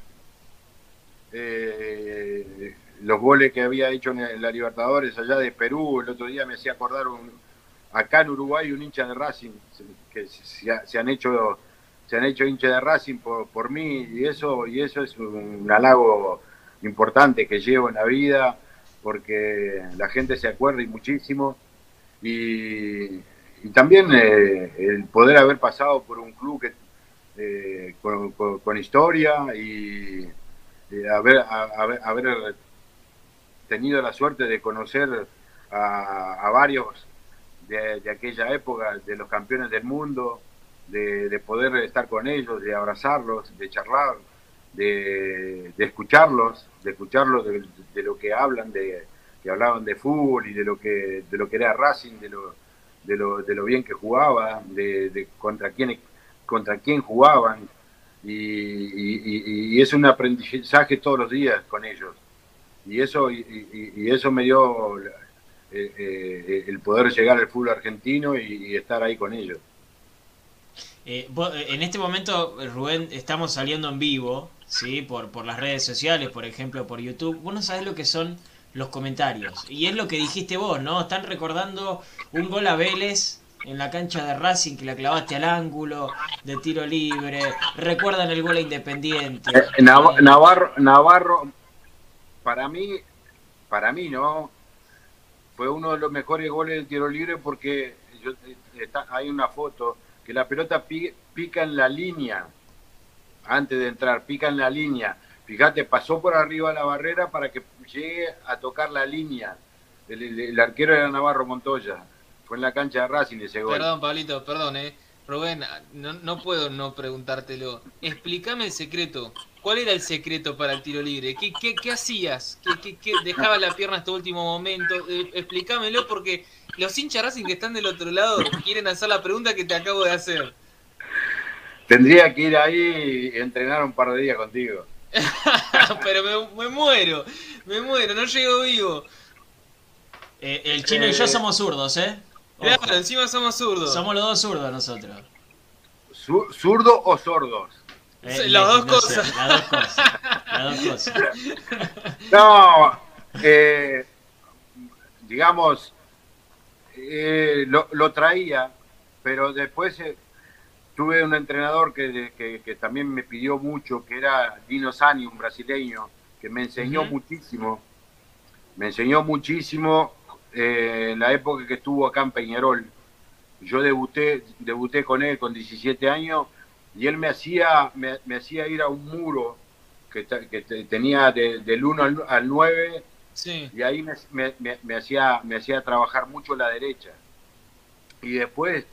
eh, los goles que había hecho en la Libertadores allá de Perú, el otro día me hacía acordar un, acá en Uruguay un hincha de Racing que se, han hecho se han hecho hincha de Racing por, por mí y eso y eso es un halago importante que llevo en la vida, porque la gente se acuerda y muchísimo. Y, también eh, el poder haber pasado por un club que, eh, con, historia y haber, haber, tenido la suerte de conocer a, varios de, aquella época, de los campeones del mundo, de poder estar con ellos, de abrazarlos, de charlar, de, escucharlos, de escucharlos de, lo que hablan, de que hablaban de fútbol y de lo que de lo que era Racing, de lo de lo, de lo bien que jugaba, de, contra quién contra quién jugaban. Y, es un aprendizaje todos los días con ellos y eso y, eso me dio eh, eh, el poder llegar al fútbol argentino y estar ahí con ellos. Eh, en este momento, Rubén, estamos saliendo en vivo ¿sí? Por, por las redes sociales, por ejemplo, por YouTube, vos no sabés lo que son los comentarios. Y es lo que dijiste vos, ¿no? Están recordando un gol a Vélez en la cancha de Racing que la clavaste al ángulo, de tiro libre. Recuerdan el gol a Independiente. Eh, eh, Navarro, Navarro, para mí, para mí, ¿no? Fue uno de los mejores goles de tiro libre porque yo, eh, hay una foto que la pelota pica en la línea antes de entrar, pica en la línea. Fíjate, pasó por arriba la barrera para que llegue a tocar la línea. El, arquero era Navarro Montoya. Fue en la cancha de Racing ese gol. Perdón, Pablito, perdón, eh. Rubén, no, puedo no preguntártelo. Explícame el secreto. ¿Cuál era el secreto para el tiro libre? ¿Qué, qué, hacías? ¿Qué, qué, dejaba la pierna hasta último momento? Eh, explícamelo porque los hinchas Racing que están del otro lado quieren hacer la pregunta que te acabo de hacer. Tendría que ir ahí y entrenar un par de días contigo. (laughs) Pero me, muero, me muero, no llego vivo. Eh, el chino y yo eh, somos zurdos, ¿eh? Claro, encima somos zurdos. Somos los dos zurdos nosotros. ¿Zurdo o sordos? Eh, las, dos cosas. las dos cosas. Las dos cosas. (laughs) No, digamos, lo, lo, traía, pero después tuve un entrenador que, que, también me pidió mucho, que era Dino Sani, un brasileño, que me enseñó muchísimo. Me enseñó muchísimo eh, en la época que estuvo acá en Peñarol. Yo debuté, debuté con él con 17 años y él me hacía, me, hacía ir a un muro que, que tenía del 1 al, 9 y ahí me, me, hacía, me hacía trabajar mucho la derecha. Y después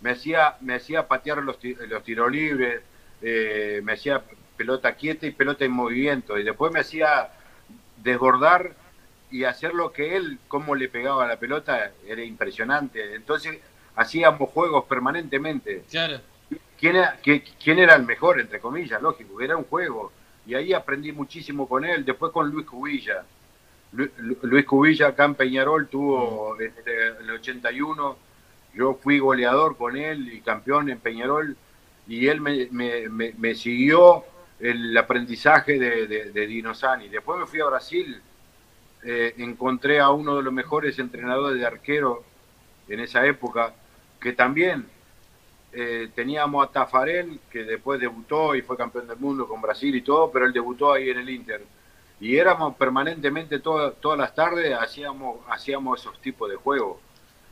me hacía, me hacía patear los, los tiros libres, eh, me hacía pelota quieta y pelota en movimiento, y después me hacía desbordar y hacer lo que él, cómo le pegaba la pelota, era impresionante. Entonces hacíamos juegos permanentemente. Claro. ¿Quién era, qui- quién era el mejor, entre comillas? Lógico, era un juego. Y ahí aprendí muchísimo con él, después con Luis Cubilla. Lu- Lu- Luis Cubilla acá en Peñarol tuvo en el 81, yo fui goleador con él y campeón en Peñarol, y él me, me- me- me siguió el aprendizaje de, de, de Dino Sani. Después me fui a Brasil, eh, encontré a uno de los mejores entrenadores de arquero en esa época, que también eh, teníamos a Tafarel, que después debutó y fue campeón del mundo con Brasil y todo, pero él debutó ahí en el Inter. Y éramos permanentemente todo- todas las tardes, hacíamos, hacíamos esos tipos de juegos.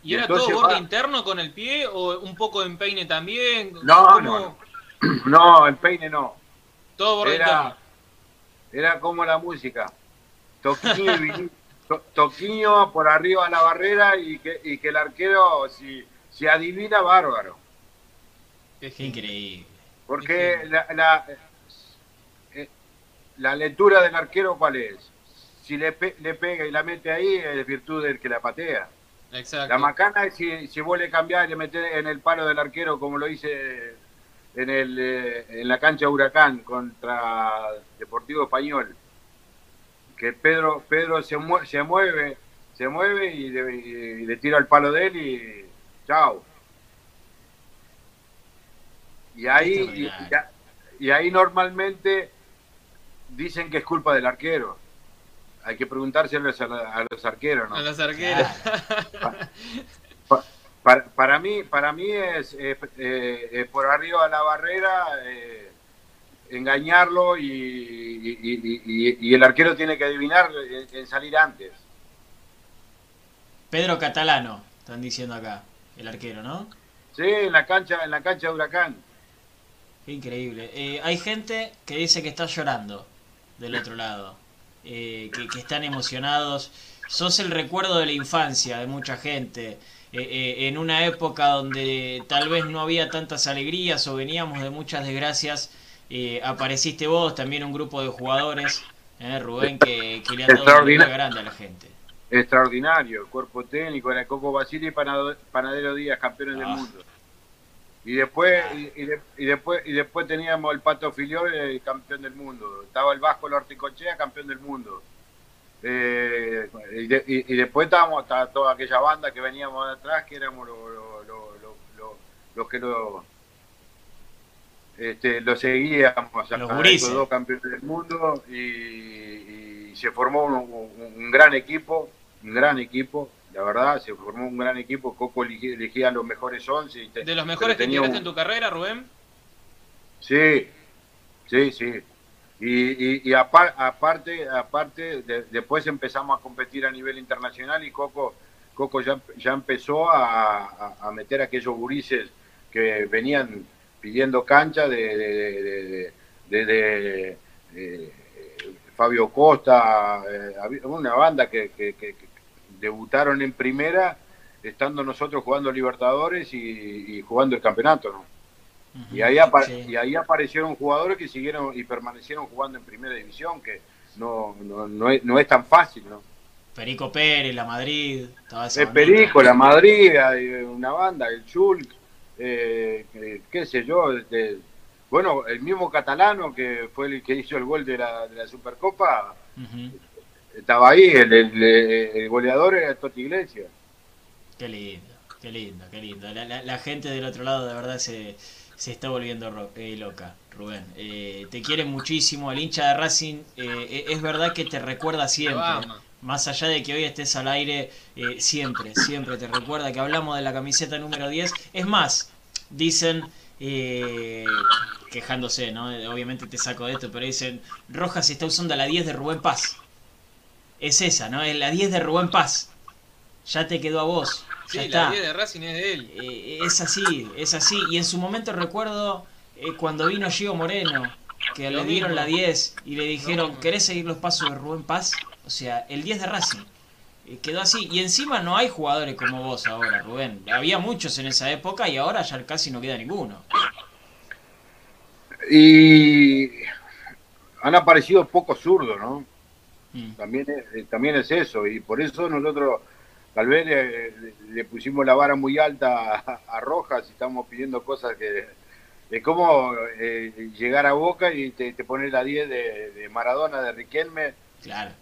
¿Y era Entonces, todo borde va- interno con el pie o un poco de empeine también? No, no, (clears throat) No, en peine no. Todo borde Era, interno. era como la música. Toquinho, y vini- to- toquinho por arriba de la barrera y que, y que el arquero, si, si adivina, bárbaro. Genial. increíble. Porque la, la, eh, la lectura del arquero, ¿cuál es? Si le, pe- le pega y la mete ahí, es virtud del que la patea. Exacto. La macana es si, si vos le cambiás y le metés en el palo del arquero, como lo hice en, el, eh, en la cancha Huracán contra Deportivo Español. Que Pedro, Pedro se, mue- se mueve, se mueve y, le- y le tira el palo de él y chao. Y ahí, y, ahí normalmente dicen que es culpa del arquero. Hay que preguntarse a los, a los arqueros, ¿no? A los arqueros. (laughs) Pa- para, para mí para mí es eh, eh, eh, por arriba de la barrera eh, engañarlo y, y- y- y- y el arquero tiene que adivinar en, en salir antes Pedro Catalano, están diciendo acá, el arquero, ¿no? sí en la cancha en la cancha de huracán Qué increíble. Eh, hay gente que dice que está llorando del otro lado, eh, que, que están emocionados. Sos el recuerdo de la infancia de mucha gente. eh, eh, en una época donde tal vez no había tantas alegrías o veníamos de muchas desgracias, eh, apareciste vos, también un grupo de jugadores, eh, Rubén, que, que le han dado una grande a la gente. extraordinario el cuerpo técnico era Coco Basile y Panadero Díaz campeones del Ah. mundo y después Ah. y, y de- y después y después teníamos el Pato Filiol el campeón del mundo. Estaba el Vasco Lorticochea campeón del mundo. Eh, y, de- y- y después estábamos hasta toda aquella banda que veníamos de atrás que éramos los lo- lo- lo- los que lo este, lo seguíamos. Los a esos dos campeones del mundo y, y se formó un, un- un gran equipo un gran equipo la verdad se formó un gran equipo Coco elegía los mejores 11 y te- ¿De los mejores que un- en tu carrera, Rubén? Sí, sí, sí. Y, y, y apar- aparte, aparte de- después empezamos a competir a nivel internacional y Coco, Coco ya, ya empezó a, a- a meter a aquellos gurises que venían pidiendo cancha de, de, de- de- Fabio Costa, eh, una banda que, que- que- que debutaron en primera estando nosotros jugando Libertadores y, y jugando el campeonato, ¿no? Y ahí, Sí. y ahí aparecieron jugadores que siguieron y permanecieron jugando en primera división, que no, no, no, es, no es tan fácil, ¿no? Perico Pérez, la Madrid, toda esa Es. Perico, la Madrid, hay una banda, el Chulk, eh, qué sé yo, este, bueno, el mismo catalano que fue el que hizo el gol de la, de la Supercopa. Estaba ahí, el, el- el goleador era Toti Iglesias. Qué lindo, qué lindo, qué lindo. La, la- la gente del otro lado de verdad se, se está volviendo ro- eh, loca, Rubén. Eh, te quiere muchísimo, el hincha de Racing eh, es verdad que te recuerda siempre. Más allá de que hoy estés al aire, eh, siempre, siempre te recuerda que hablamos de la camiseta número 10. Es más, dicen, eh, quejándose, ¿no? Obviamente te saco de esto, pero dicen, Rojas está usando la 10 de Rubén Paz. Es esa, ¿no? Es la 10 de Rubén Paz. Ya te quedó a vos. Sí, ya la está. 10 de Racing es de él. Eh, es así, es así. Y en su momento recuerdo eh, cuando vino Gio Moreno, que Lo le dieron mismo. la 10 y le dijeron, mismo. ¿querés seguir los pasos de Rubén Paz? O sea, el 10 de Racing. eh, quedó así. Y encima no hay jugadores como vos ahora, Rubén. Había muchos en esa época y ahora ya casi no queda ninguno. Y han aparecido pocos zurdos, ¿no? Mm. También es, eh, también es eso, y por eso nosotros tal vez le, le pusimos la vara muy alta a, a Rojas y estamos pidiendo cosas que es como eh, llegar a Boca y te, te pones la 10 de, de Maradona, de Riquelme, Claro.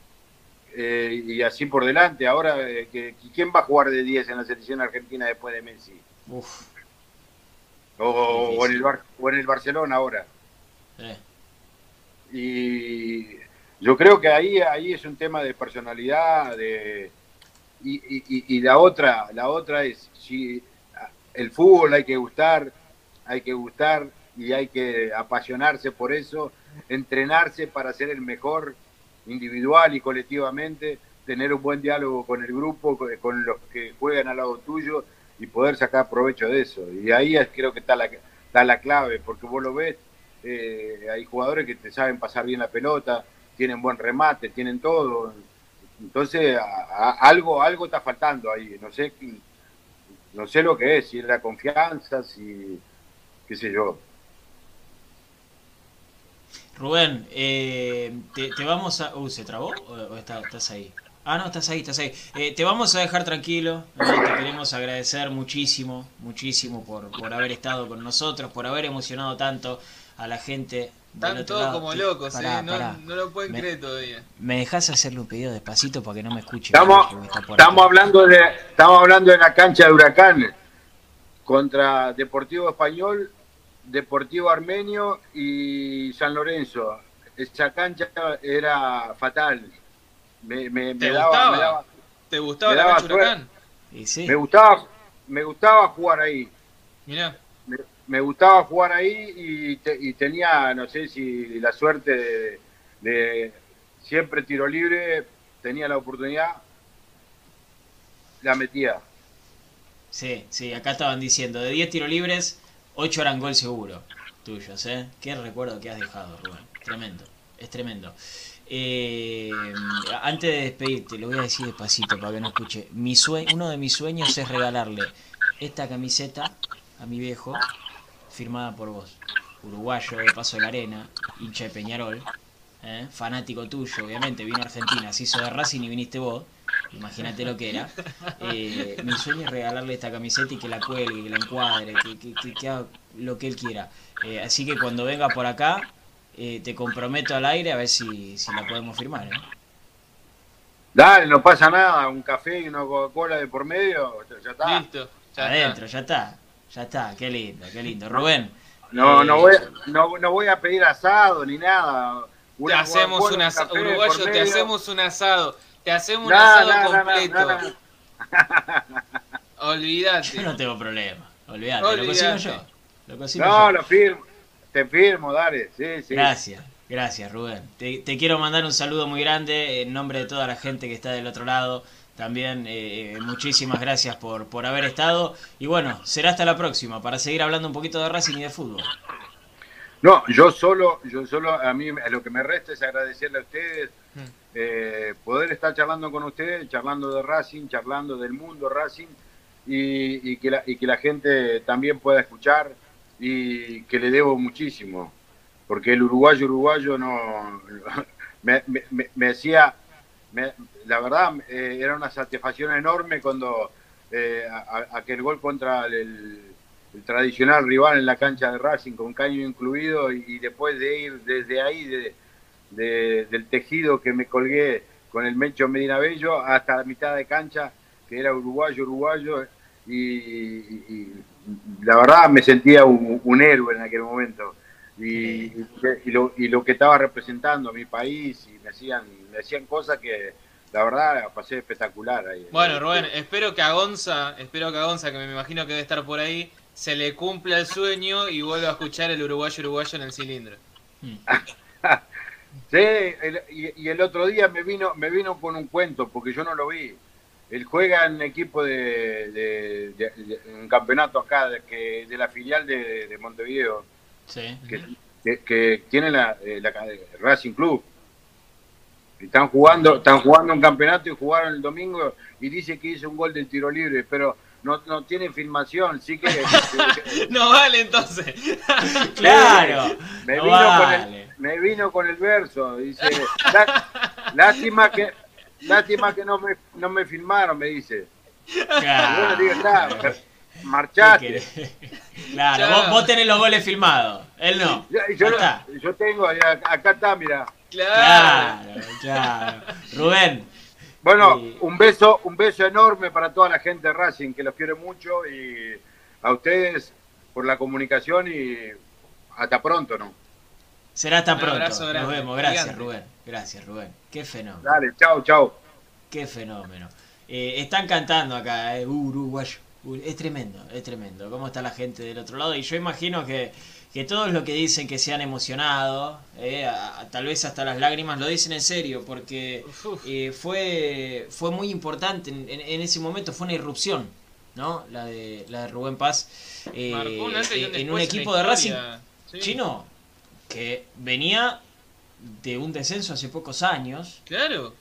eh, y así por delante. Ahora, eh, ¿quién va a jugar de 10 en la selección argentina después de Messi? Uf. O, o en, el Bar- o en el Barcelona ahora. eh. y yo creo que ahí ahí es un tema de personalidad de y, y- la otra la otra es si el fútbol hay que gustar hay que gustar y hay que apasionarse por eso entrenarse para ser el mejor individual y colectivamente tener un buen diálogo con el grupo con, los que juegan al lado tuyo y poder sacar provecho de eso. Y ahí creo que está la está la clave porque vos lo ves eh, hay jugadores que te saben pasar bien la pelota, tienen buen remate, tienen todo. Entonces, algo algo está faltando ahí. No sé no sé lo que es, si es la confianza, si qué sé yo. Rubén, eh, te, vamos a... Uh, ¿se trabó o, o está- estás ahí? Ah, no, estás ahí, estás ahí. Eh, te vamos a dejar tranquilo. Te queremos agradecer muchísimo, muchísimo por, por haber estado con nosotros, por haber emocionado tanto a la gente. Están todos lado. como locos, pará, ¿eh? No, pará. no lo pueden Me- creer todavía. ¿Me dejas hacerle un pedido despacito para que no me escuche? Estamos, estamos hablando de estamos hablando de la cancha de Huracán contra Deportivo Español, Deportivo Armenio y San Lorenzo. Esa cancha era fatal. Me, me- ¿Te me daba- gustaba? me daba- ¿Te gustaba me la cancha Huracán? Y sí, Me gustaba, me gustaba jugar ahí. Mirá, Me, gustaba jugar ahí y, te- y tenía, no sé si la suerte de, de siempre tiro libre, tenía la oportunidad, la metía. sí, sí, acá estaban diciendo, de 10 tiros libres, 8 eran gol seguro. Tuyos, ¿eh? Qué recuerdo que has dejado, Rubén. Tremendo, es tremendo. Eh, antes de despedirte, lo voy a decir despacito para que no escuche. Mi sue- uno de mis sueños es regalarle esta camiseta a mi viejo, firmada por vos. Uruguayo de Paso de la Arena, hincha de Peñarol, ¿eh? fanático tuyo, obviamente. Vino a Argentina, se hizo de Racing y viniste vos. Imagínate lo que era. Eh, mi sueño es regalarle esta camiseta y que la cuelgue, que la encuadre, que, que- que- que haga lo que él quiera. Eh, así que cuando venga por acá, eh, te comprometo al aire a ver si, si la podemos firmar. ¿eh? Dale, no pasa nada, un café y una Coca-Cola de por medio, ya está. listo. Ya Adentro, ya está. Ya está, qué lindo, qué lindo. Rubén. No, eh, no, voy, no, no voy a pedir asado ni nada. Te hacemos un asado, uruguayo, te hacemos un asado. Te hacemos un asado completo. (laughs) Olvídate. Yo no tengo problema. Olvídate, lo consigo yo. Lo consigo No, yo. lo firmo, te firmo, dale, sí, sí. Gracias, gracias Rubén. Te, te quiero mandar un saludo muy grande en nombre de toda la gente que está del otro lado. También eh, muchísimas gracias por, por haber estado. Y bueno, será hasta la próxima para seguir hablando un poquito de Racing y de fútbol. No, yo solo, yo solo, a mí lo que me resta es agradecerle a ustedes, Mm. eh, poder estar charlando con ustedes, charlando de Racing, charlando del mundo Racing y, y que la, y que la gente también pueda escuchar y que le debo muchísimo, porque el uruguayo uruguayo no (laughs) me, me, me- me decía, me- la verdad eh, era una satisfacción enorme cuando eh, a- aquel gol contra el, el tradicional rival en la cancha de Racing con caño incluido y, y después de ir desde ahí de, de- del tejido que me colgué con el Mencho Medina Bello hasta la mitad de cancha que era uruguayo uruguayo y, y- y la verdad me sentía un, un héroe en aquel momento. Y, y- y lo, y lo que estaba representando a mi país y me hacían me hacían cosas que la verdad la pasé espectacular ahí Bueno, Rubén, espero que a Gonza, espero que a Gonza, que me imagino que debe estar por ahí, se le cumpla el sueño y vuelva a escuchar el uruguayo uruguayo en el cilindro. (laughs) Sí, el- y, y el otro día me vino, me vino con un cuento, porque yo no lo vi. Él juega en equipo de, de- de- de- un campeonato acá, de, que, de la filial de, de Montevideo, Sí. que, que- que tiene la, eh, la- Racing Club. Están jugando, están jugando un campeonato y jugaron el domingo y dice que hizo un gol del tiro libre, pero no, no tiene filmación, sí que (laughs) No vale entonces. (laughs) Claro. me no vino, con vale. el, me vino con el verso, dice, "Lá- lástima que lástima que no me, no me filmaron, me dice. Claro. bueno, digo, "Está, ¿Qué marchate. querés? Claro, vos, vos tenés los goles filmados, él no. Yo, yo, yo tengo, acá acá está, mira. Claro. Claro, claro. Rubén, Bueno, un beso, un beso enorme para toda la gente de Racing, que los quiero mucho y a ustedes por la comunicación y hasta pronto, ¿no? será hasta Un pronto. abrazo Nos grande, vemos. Gracias, gigante. Rubén. Gracias, Rubén. Qué fenómeno. Dale, chao, chao. Qué fenómeno. Eh, están cantando acá, eh, uruguayo. Es tremendo, es tremendo. ¿Cómo está la gente del otro lado? Y yo imagino que, que todos los que dicen que se han emocionado, eh, a- a- tal vez hasta las lágrimas, lo dicen en serio, porque eh, fue, fue muy importante en, en- en ese momento, fue una irrupción, ¿no? La de, la de Rubén Paz. eh, un en un equipo de Racing. Sí. chino que venía de un descenso hace pocos años Claro.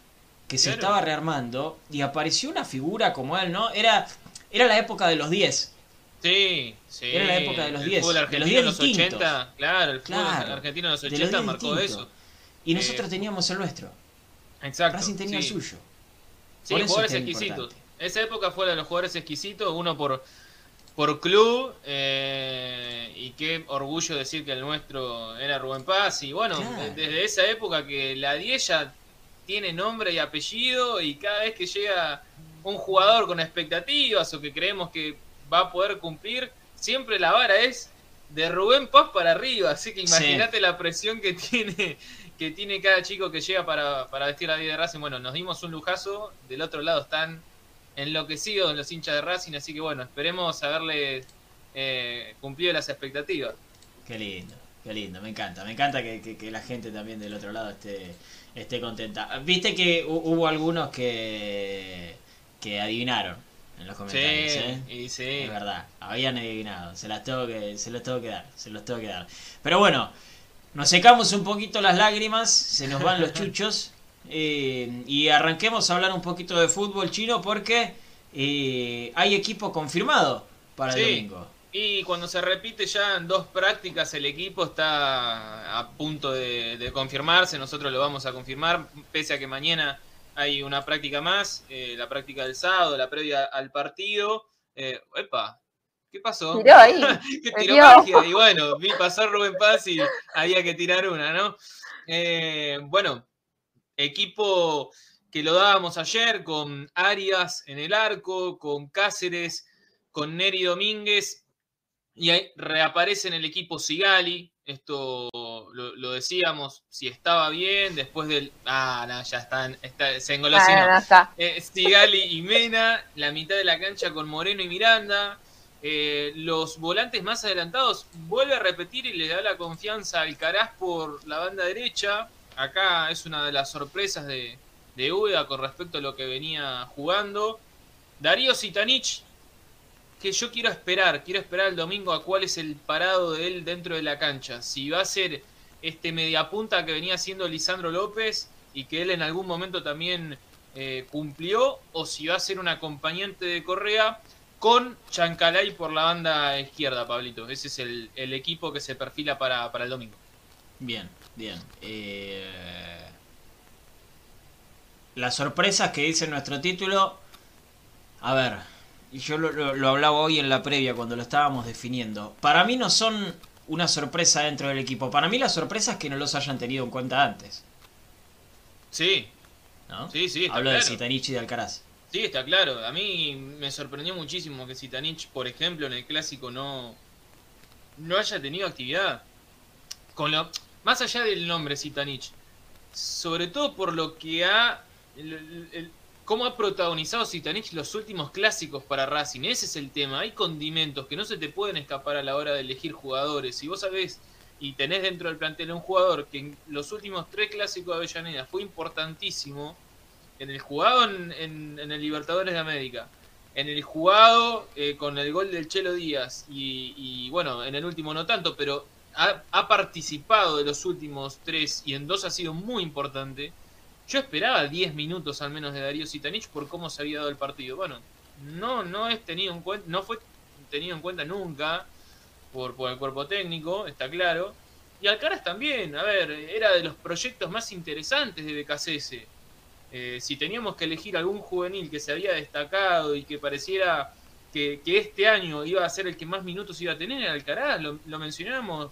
que se estaba rearmando y apareció una figura como él, ¿no? Era, era la época de los 10. Sí, sí. Era la época de los el 10, fútbol de los argentino 10 en los distintos. 80. Claro, el fútbol Claro, argentino en los de los 80 10 marcó distintos. eso. Y Eh, nosotros teníamos el nuestro. Exacto. Racing tenía sí. el suyo. Sí, Por jugadores es exquisitos. importante. Esa época fue la de los jugadores exquisitos, uno por, por club, eh, y qué orgullo decir que el nuestro era Rubén Paz. Y bueno, Claro. desde esa época que la 10 ya tiene nombre y apellido, y cada vez que llega un jugador con expectativas o que creemos que va a poder cumplir, siempre la vara es de Rubén Paz para arriba. Así que Sí. imagínate la presión que tiene que tiene cada chico que llega para, para vestir la 10 de Racing. Bueno, nos dimos un lujazo. Del otro lado están enloquecidos los hinchas de Racing. Así que bueno, esperemos haberle eh, cumplido las expectativas. Qué lindo, qué lindo, me encanta. Me encanta que, que- que la gente también del otro lado esté, esté contenta. Viste que hu- hubo algunos que, que adivinaron en los Sí, comentarios, ¿eh? y sí. Es verdad, habían adivinado, se las tengo que, se los tengo que dar, se los tengo que dar. Pero bueno, nos secamos un poquito las lágrimas, se nos van los (laughs) chuchos eh, y arranquemos a hablar un poquito de fútbol chino porque eh, hay equipo confirmado para el Sí. domingo. Y cuando se repite ya en dos prácticas el equipo está a punto de, de confirmarse, nosotros lo vamos a confirmar, pese a que mañana hay una práctica más, eh, la práctica del sábado, la previa al partido. Eh, epa, ¿qué pasó? Tiró ahí. (laughs) me tiró magia. Y bueno, vi pasar Rubén Paz y había que tirar una, ¿no? Eh, bueno, equipo que lo dábamos ayer con Arias en el arco, con Cáceres, con Neri Domínguez. Y ahí reaparece en el equipo Sigali. Esto lo, lo decíamos, si estaba bien, después del. Ah, no, ya están. Está, se Ah, engolosinó. no está. Eh, Stigali y Mena, la mitad de la cancha con Moreno y Miranda. Eh, los volantes más adelantados vuelve a repetir y le da la confianza al Caraz por la banda derecha. Acá es una de las sorpresas de, de Ueda con respecto a lo que venía jugando. Darío Sitanich, que yo quiero esperar, quiero esperar el domingo a cuál es el parado de él dentro de la cancha. Si va a ser este mediapunta que venía siendo Lisandro López y que él en algún momento también eh, cumplió, o si va a ser un acompañante de Correa con Chancalay por la banda izquierda, Pablito. Ese es el, el equipo que se perfila para, para el domingo. Bien, bien. Eh, Las sorpresas que dice nuestro título. A ver, y yo lo, lo- lo hablaba hoy en la previa cuando lo estábamos definiendo. Para mí no son una sorpresa dentro del equipo. Para mí la sorpresa es que no los hayan tenido en cuenta antes. Sí, ¿no? sí, sí. Está Hablo de claro. Citanich y de Alcaraz. Sí, está claro. A mí me sorprendió muchísimo que Sitanich, por ejemplo, en el clásico no, no haya tenido actividad. Con lo, más allá del nombre Sitanich, sobre todo por lo que ha. el- el- el- cómo ha protagonizado Sitanich los últimos clásicos para Racing. Ese es el tema. Hay condimentos que no se te pueden escapar a la hora de elegir jugadores. Si vos sabés y tenés dentro del plantel un jugador que en los últimos tres clásicos de Avellaneda fue importantísimo en el jugado en, en- el Libertadores de América, en el jugado eh, con el gol del Chelo Díaz y, y, bueno, en el último no tanto, pero ha participado de los últimos tres y en dos ha sido muy importante. Yo esperaba 10 minutos al menos de Darío Sitanich por cómo se había dado el partido. Bueno, no, no es tenido en cuenta, no fue tenido en cuenta nunca por, por el cuerpo técnico, está claro. Y Alcaraz también, a ver, era de los proyectos más interesantes de BKCS. Eh, si teníamos que elegir algún juvenil que se había destacado y que pareciera que, que, este año iba a ser el que más minutos iba a tener, Alcaraz, lo, lo mencionamos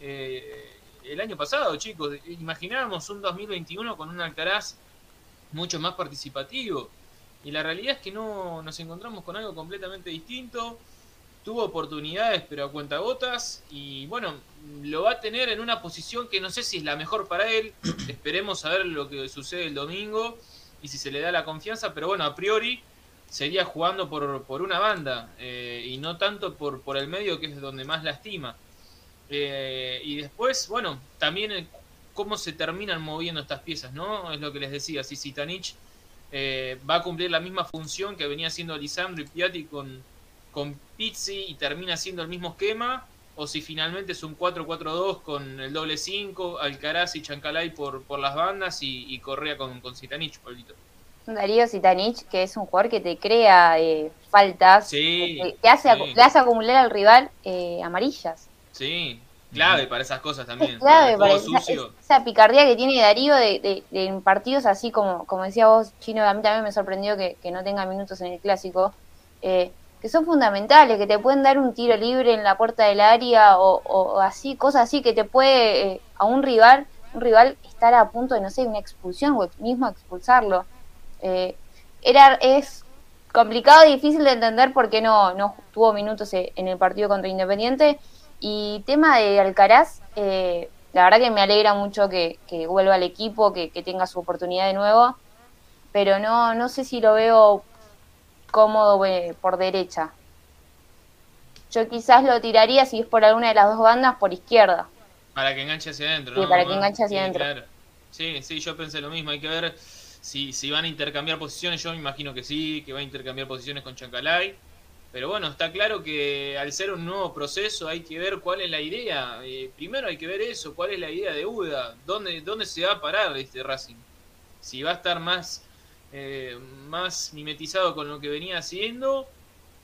eh, el año pasado, chicos. Imaginábamos un 2021 con un Alcaraz mucho más participativo. Y la realidad es que no nos encontramos con algo completamente distinto tuvo oportunidades pero a cuentagotas y bueno, lo va a tener en una posición que no sé si es la mejor para él, (clears throat) esperemos a ver lo que sucede el domingo y si se le da la confianza, pero bueno, a priori sería jugando por, por una banda eh, y no tanto por, por el medio que es donde más lastima. Eh, y después, bueno, también el, cómo se terminan moviendo estas piezas, ¿no? Es lo que les decía, si Sitanich eh, va a cumplir la misma función que venía haciendo Lisandro y Piatti con con Pizzi y termina siendo el mismo esquema, o si finalmente es un 4-4-2 con el doble 5, Alcaraz y Chancalay por, por las bandas y, y Correa con, con Zitanich, Pablito. Darío Zitanich, que es un jugador que te crea eh, faltas, sí, que, que hace, sí. le hace acumular al rival eh, amarillas. Sí, clave para esas cosas también. Es clave para esa, sucio. esa picardía que tiene Darío de, de- de en partidos así como, como decía vos, Chino, a mí también me sorprendió que, que no tenga minutos en el clásico, eh, que son fundamentales, que te pueden dar un tiro libre en la puerta del área o, o así, cosas así que te puede eh, a un rival, un rival estar a punto de, no sé, una expulsión o mismo expulsarlo. Eh, era, es complicado y difícil de entender por qué no, no tuvo minutos e- en el partido contra Independiente. Y tema de Alcaraz, eh, la verdad que me alegra mucho que, que vuelva al equipo, que, que tenga su oportunidad de nuevo, pero no, no sé si lo veo cómodo eh, por derecha. Yo quizás lo tiraría si es por alguna de las dos bandas por izquierda. Para que enganche hacia adentro, Sí, ¿no? para que enganche hacia Sí, adentro. claro. Sí, sí, yo pensé lo mismo. Hay que ver si, si van a intercambiar posiciones. Yo me imagino que sí, que va a intercambiar posiciones con Chancalay. Pero bueno, está claro que al ser un nuevo proceso hay que ver cuál es la idea. Eh, primero hay que ver eso, cuál es la idea de UDA. ¿Dónde, dónde se va a parar este Racing? Si va a estar más, eh, más mimetizado con lo que venía haciendo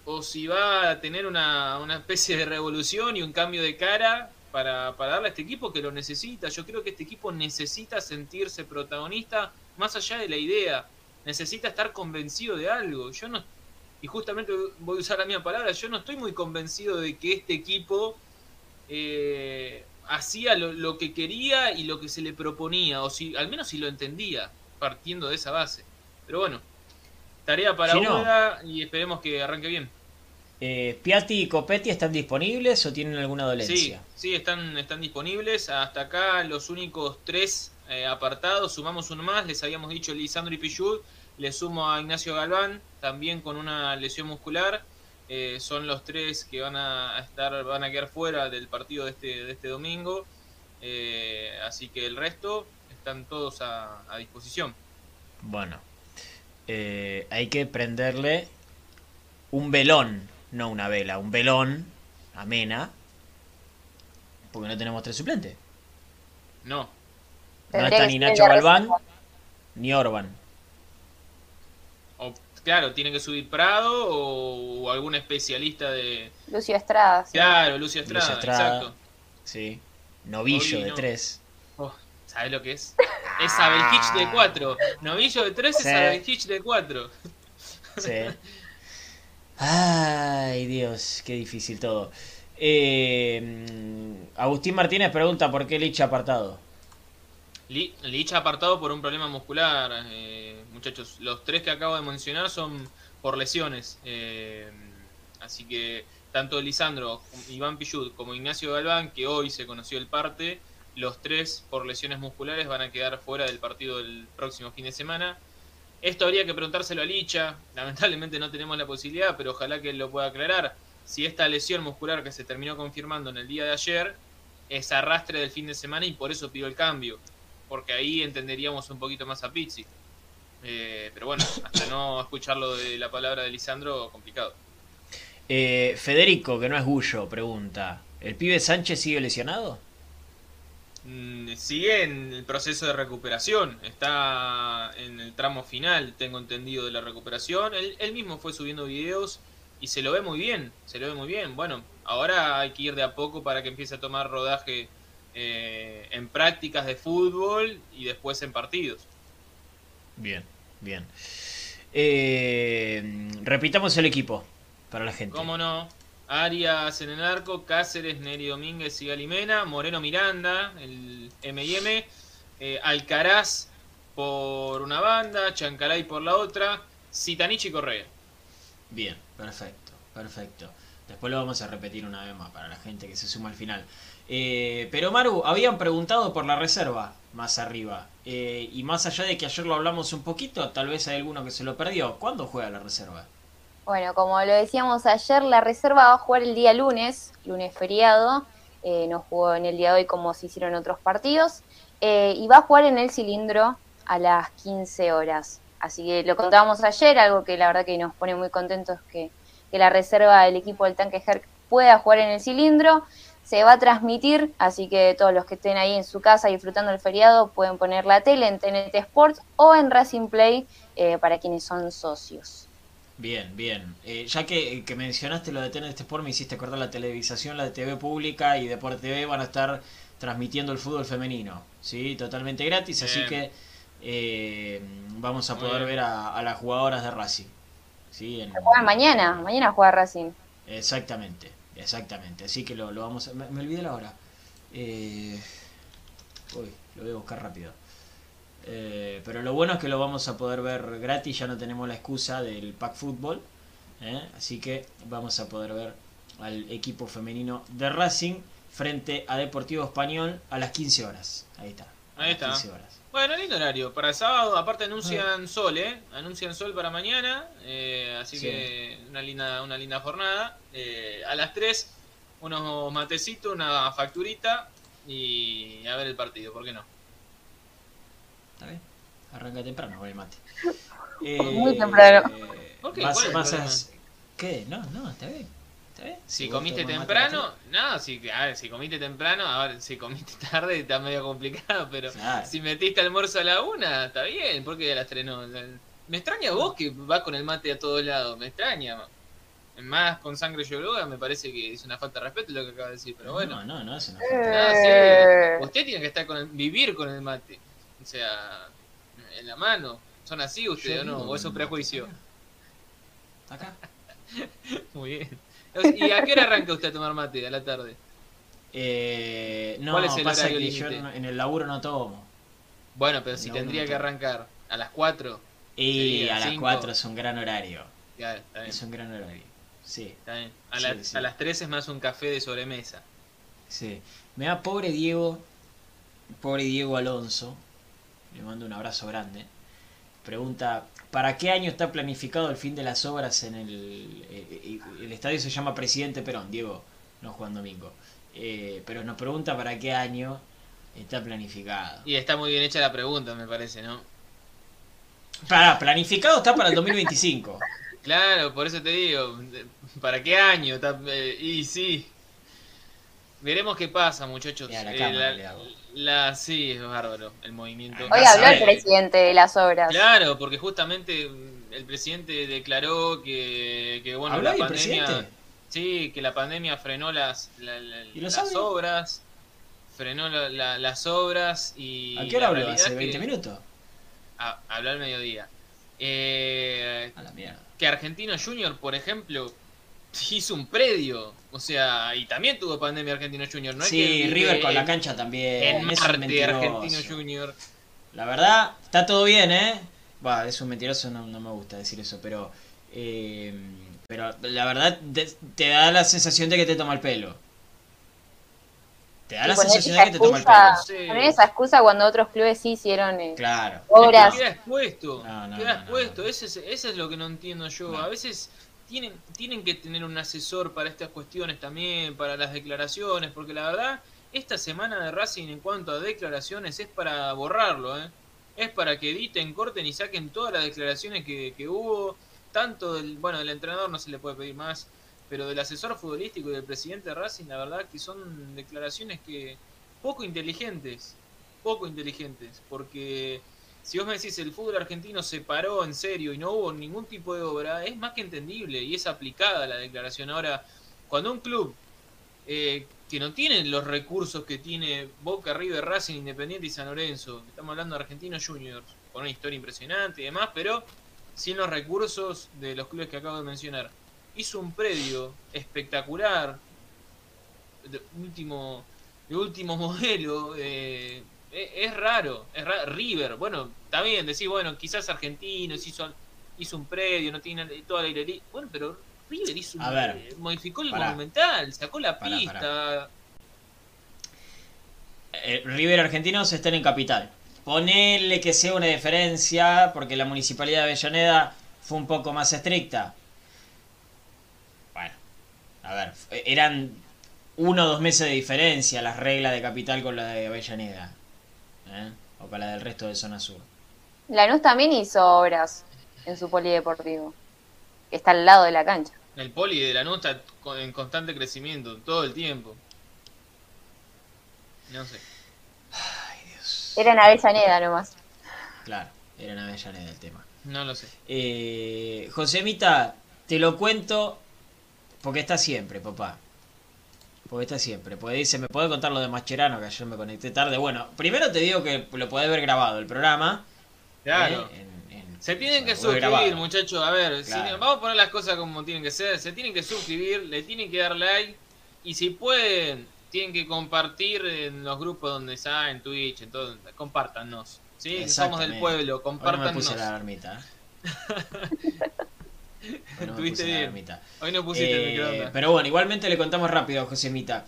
o si va a tener una, una especie de revolución y un cambio de cara para, para darle a este equipo que lo necesita. Yo creo que este equipo necesita sentirse protagonista más allá de la idea. Necesita estar convencido de algo. Yo no, y justamente voy a usar la misma palabra, yo no estoy muy convencido de que este equipo eh, hacía lo, lo que quería y lo que se le proponía, o si al menos si lo entendía, partiendo de esa base. Pero bueno, tarea para. Uda y esperemos que arranque bien. Eh, ¿Piatti y Copetti están disponibles o tienen alguna Sí, dolencia? sí, están, están disponibles. Hasta acá los únicos tres eh, apartados. Sumamos uno más. Les habíamos dicho Lisandro y Pichud. Le sumo a Ignacio Galván, también con una lesión muscular. Eh, son los tres que van a estar, van a quedar fuera del partido de este, de este domingo. Eh, así que el resto están todos a, a disposición. Bueno, eh, hay que prenderle un velón, no una vela, un velón amena, porque no tenemos tres suplentes. No, No está ni Nacho Galván ni Orban. Claro, tiene que subir Prado o, o algún especialista de. Lucio Estrada. sí. Claro, Lucio Estrada, Lucio Estrada. exacto. Sí. Novillo de tres. Oh, ¿Sabes lo que es? Es Abelhich de 4. Novillo de 3 Sí. es Abelhich de 4. Sí. (laughs) Ay, Dios, qué difícil todo. Eh, Agustín Martínez pregunta por qué Lich apartado. Li- Lich apartado por un problema muscular. eh, muchachos, los tres que acabo de mencionar son por lesiones. eh, así que tanto Lisandro, Iván Pichud como Ignacio Galván, que hoy se conoció el parte, los tres por lesiones musculares van a quedar fuera del partido del próximo fin de semana. Esto habría que preguntárselo a Licha. Lamentablemente no tenemos la posibilidad, pero ojalá que lo pueda aclarar. Si esta lesión muscular que se terminó confirmando en el día de ayer es arrastre del fin de semana y por eso pidió el cambio. Porque ahí entenderíamos un poquito más a Pizzi. Eh, pero bueno, hasta no escucharlo de la palabra de Lisandro, complicado. Eh, Federico, que no es Gullo, pregunta. ¿El pibe Sánchez sigue lesionado? mm, sigue en el proceso de recuperación. Está en el tramo final, tengo entendido, de la recuperación. Él, él mismo fue subiendo videos y se lo ve muy bien. Se lo ve muy bien. Bueno, ahora hay que ir de a poco para que empiece a tomar rodaje eh, en prácticas de fútbol y después en partidos. Bien, bien. Eh, repitamos el equipo para la gente. ¿Cómo no? Arias en el arco, Cáceres, Neri Domínguez y Galimena, Moreno Miranda, el M&M, eh, Alcaraz por una banda, Chancalay por la otra, Citanich y Correa. Bien, perfecto, perfecto. Después lo vamos a repetir una vez más para la gente que se suma al final. Eh, pero Maru, habían preguntado por la reserva más arriba. Eh, y más allá de que ayer lo hablamos un poquito, tal vez hay alguno que se lo perdió. ¿Cuándo juega la reserva? Bueno, como lo decíamos ayer, la reserva va a jugar el día lunes, lunes feriado. Eh, no jugó en el día de hoy como se hicieron otros partidos. Eh, y va a jugar en el cilindro a las 15 horas. Así que lo contábamos ayer, algo que la verdad que nos pone muy contentos que, que la reserva del equipo del tanque Herc pueda jugar en el cilindro. Se va a transmitir, así que todos los que estén ahí en su casa disfrutando el feriado pueden poner la tele en TNT Sports o en Racing Play eh, para quienes son socios. Bien, bien. Eh, ya que, que mencionaste lo de TNT Sport, me hiciste acordar la televisación, la de TV pública y Deporte TV van a estar transmitiendo el fútbol femenino, ¿sí? Totalmente gratis, así que eh, vamos a Muy poder bien. ver a, a las jugadoras de Racing. ¿sí? En- Juegan mañana, mañana juega Racing. Exactamente, exactamente. Así que lo, lo vamos a... Me, me olvidé la hora. Eh, uy, lo voy a buscar rápido. Eh, pero lo bueno es que lo vamos a poder ver gratis, ya no tenemos la excusa del pack fútbol. ¿eh? Así que vamos a poder ver al equipo femenino de Racing frente a Deportivo Español a las 15 horas. Ahí está. Ahí está. 15 horas. Bueno, lindo horario. Para el sábado, aparte anuncian sol, ¿eh? Anuncian sol para mañana. eh, así Sí. que una linda, una linda jornada. Eh, a las 3, unos matecitos, una facturita y a ver el partido, ¿por qué no? ¿Está bien? Arranca temprano con el mate. (laughs) Muy temprano. eh, ¿Por qué? ¿Cuál es el? ¿Qué? No, no, está bien. ¿Está bien? Si comiste temprano, no, si, a ver, si comiste temprano, a ver, si comiste (laughs) tarde está medio complicado, pero Claro. si metiste almuerzo a la una, está bien, porque a las tres no. Me extraña vos que vas con el mate a todos lados, me extraña. Más con sangre yoruba me parece que es una falta de respeto lo que acaba de decir, pero bueno. No, no, no, es una Ah, sí. Eh. Usted tiene que estar con el- vivir con el mate. O sea, en la mano. ¿Son así ustedes o no? ¿O es un prejuicio? Acá. (laughs) Muy bien. ¿Y a qué hora arranca usted a tomar mate? A la tarde. Eh, no, ¿Cuál es el pasa que yo en el laburo no tomo. Bueno, pero si tendría no, que arrancar a las 4. Y a las cinco. 4 es un gran horario. Ya, está bien. Es un gran horario. Sí, Está bien. A, Sí, la- sí. a las 3 es más un café de sobremesa. sí. Me da pobre Diego, pobre Diego Alonso. Le mando un abrazo grande. Pregunta, ¿para qué año está planificado el fin de las obras en el... eh, eh, el estadio se llama Presidente Perón, Diego, no Juan Domingo. Eh, pero nos pregunta para qué año está planificado. Y está muy bien hecha la pregunta, me parece, ¿no? Para, planificado está para el 2025. (laughs) Claro, por eso te digo, ¿para qué año? Está- eh, y sí. Veremos qué pasa, muchachos. A Eh, la- sí, es bárbaro el movimiento. Hoy a habló el presidente de las obras. Claro, porque justamente el presidente declaró que, que bueno, ¿Habló la pandemia, presidente? sí, que la pandemia frenó las, la- la- ¿Y lo las sabe? obras, frenó la- la- las obras y ¿A qué hora habló? ¿Hace es 20 que- minutos? Ah, habló al mediodía. Eh, A la mierda. que Argentino Junior, por ejemplo, hizo un predio, o sea, y también tuvo pandemia Argentino Junior, ¿no? es sí, que- River con la cancha también. En es Marte. Argentino Junior. La verdad, está todo bien, ¿eh? Va, es un mentiroso, no, no me gusta decir eso, pero. eh, pero la verdad, te, te da la sensación de que te toma el pelo. Te da Y la sensación de que te toma el pelo. Sí. Poner esa excusa cuando otros clubes sí hicieron eh, Claro. obras. Es que queda expuesto. No, no, queda no, no, expuesto. no. Ese es, eso es lo que no entiendo yo. No. A veces tienen, tienen que tener un asesor para estas cuestiones también, para las declaraciones, porque la verdad, esta semana de Racing en cuanto a declaraciones es para borrarlo, ¿eh? Es para que editen, corten y saquen todas las declaraciones que, que hubo. Tanto del, bueno, del entrenador no se le puede pedir más, pero del asesor futbolístico y del presidente de Racing, la verdad que son declaraciones que, poco inteligentes. Poco inteligentes. Porque si vos me decís el fútbol argentino se paró en serio y no hubo ningún tipo de obra, es más que entendible y es aplicada la declaración. Ahora, cuando un club eh, que no tiene los recursos que tiene Boca, River, Racing, Independiente y San Lorenzo, estamos hablando de Argentinos Juniors, con una historia impresionante y demás, pero sin los recursos de los clubes que acabo de mencionar. Hizo un predio espectacular, de último, de último (laughs) modelo, eh, es raro, es ra- River, bueno, está bien, decís, bueno, quizás Argentinos hizo, hizo un predio, no tiene toda la aire Bueno, pero River hizo un- ver, eh, modificó el pará. monumental, sacó la Pará, pista. Eh, River Argentinos están en capital. Ponele que sea una diferencia, porque la municipalidad de Avellaneda fue un poco más estricta. Bueno, a ver, eran uno o dos meses de diferencia las reglas de capital con la de Avellaneda. ¿Eh? O con la del resto de zona sur. Lanús también hizo obras en su polideportivo, que está al lado de la cancha. El poli de la está en constante crecimiento todo el tiempo. No sé. Ay, Dios. Era en Avellaneda nomás. Claro, era en Avellaneda el tema. No lo sé. Eh, Josemita, te lo cuento porque está siempre, papá. Porque está siempre. Porque dice, ¿me puede contar lo de Mascherano? Que ayer me conecté tarde. Bueno, primero te digo que lo podés ver grabado el programa. Claro. ¿eh? En- en- Se tienen que suscribir, muchachos. A ver, si- vamos a poner las cosas como tienen que ser. Se tienen que suscribir, le tienen que dar like. Y si pueden, tienen que compartir en los grupos donde está, en Twitch, en todo. Compártanos. ¿sí? Somos del pueblo, Hoy no me compártanos. puse la. (laughs) (laughs) Hoy no Estuviste bien. Hoy pusiste el Eh, microondas. pero bueno, igualmente le contamos rápido a Josemita.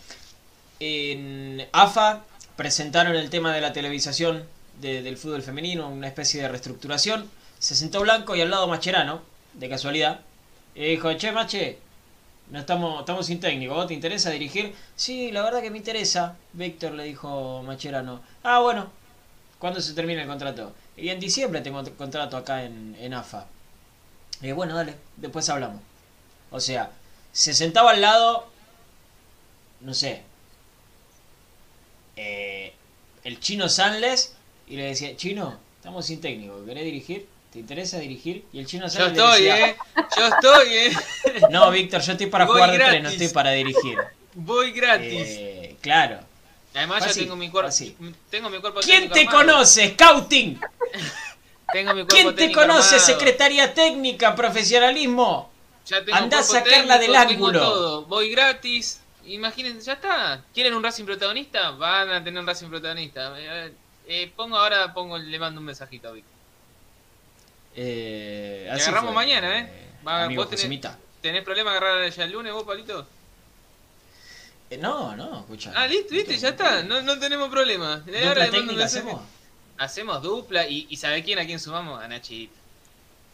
En AFA presentaron el tema de la televisación de- del fútbol femenino, una especie de reestructuración. Se sentó Blanco y al lado Macherano, de casualidad. Y dijo, che, Mache, no estamos, estamos sin técnico, ¿vos te interesa dirigir? Sí, la verdad que me interesa, Víctor le dijo Macherano. Ah, bueno, ¿cuándo se termina el contrato? Y en diciembre tengo contrato acá en, en AFA. Y bueno, dale, después hablamos. O sea, se sentaba al lado, no sé, eh, el chino Sanles y le decía, chino, estamos sin técnico, ¿querés dirigir? ¿Te interesa dirigir? Y el chino Yo Sanles estoy, le decía, eh. Yo estoy, eh. (laughs) no, Víctor, yo estoy para Voy jugar de tres, no gratis. estoy para dirigir. Voy gratis. Eh, claro. Además ya así, tengo mi cuerpo. Tengo mi cuerpo ¿Quién te armado. conoce? Scouting. (laughs) Tengo mi cuerpo ¿Quién te técnico conoce? armado. Secretaría técnica, profesionalismo. Ya tengo Andá a sacarla técnico, del ángulo. todo. Voy gratis. Imagínense, ya está. ¿Quieren un Racing protagonista? Van a tener un Racing protagonista. Eh, eh, pongo ahora, pongo, le mando un mensajito a Vic. Eh, así agarramos fue, mañana, ¿eh? Va, amigo vos tenés- Josemita. ¿Tenés problema agarrar ya el lunes vos, Palito? Eh, no, no, escucha. Ah, listo, viste, ya está. No, no tenemos problema. Eh, ¿Dupla ahora le mando un mensaje. hacemos? Hacemos dupla y, y ¿sabe quién a quién sumamos? A Nachito.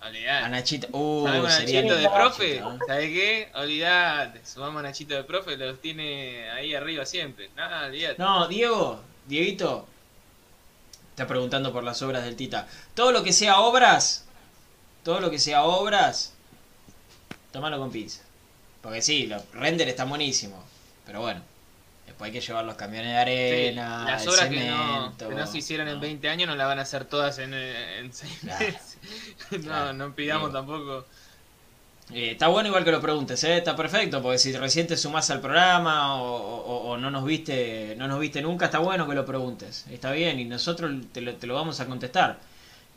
Olvidate. A Nachito. Uh, ¿Sabemos a Nachito de profe? ¿eh? ¿Sabe qué? Olvidate. Sumamos a Nachito de profe, los tiene ahí arriba siempre. Nada, olvidate. No, Diego, Dieguito, está preguntando por las obras del Tita. Todo lo que sea obras, todo lo que sea obras, tómalo con pizza. Porque sí, los render están buenísimos, pero bueno, después hay que llevar los camiones de Sí, arena, las obras que no, que no se hicieron en ¿no? 20 años no las van a hacer todas en, en 6 Claro. meses. (laughs) no, Claro. no pidamos Digo. tampoco. Eh, está bueno igual que lo preguntes, ¿eh? está perfecto, porque si recién te sumás al programa o, o- o no nos viste no nos viste nunca, está bueno que lo preguntes, está bien, y nosotros te lo, te lo vamos a contestar.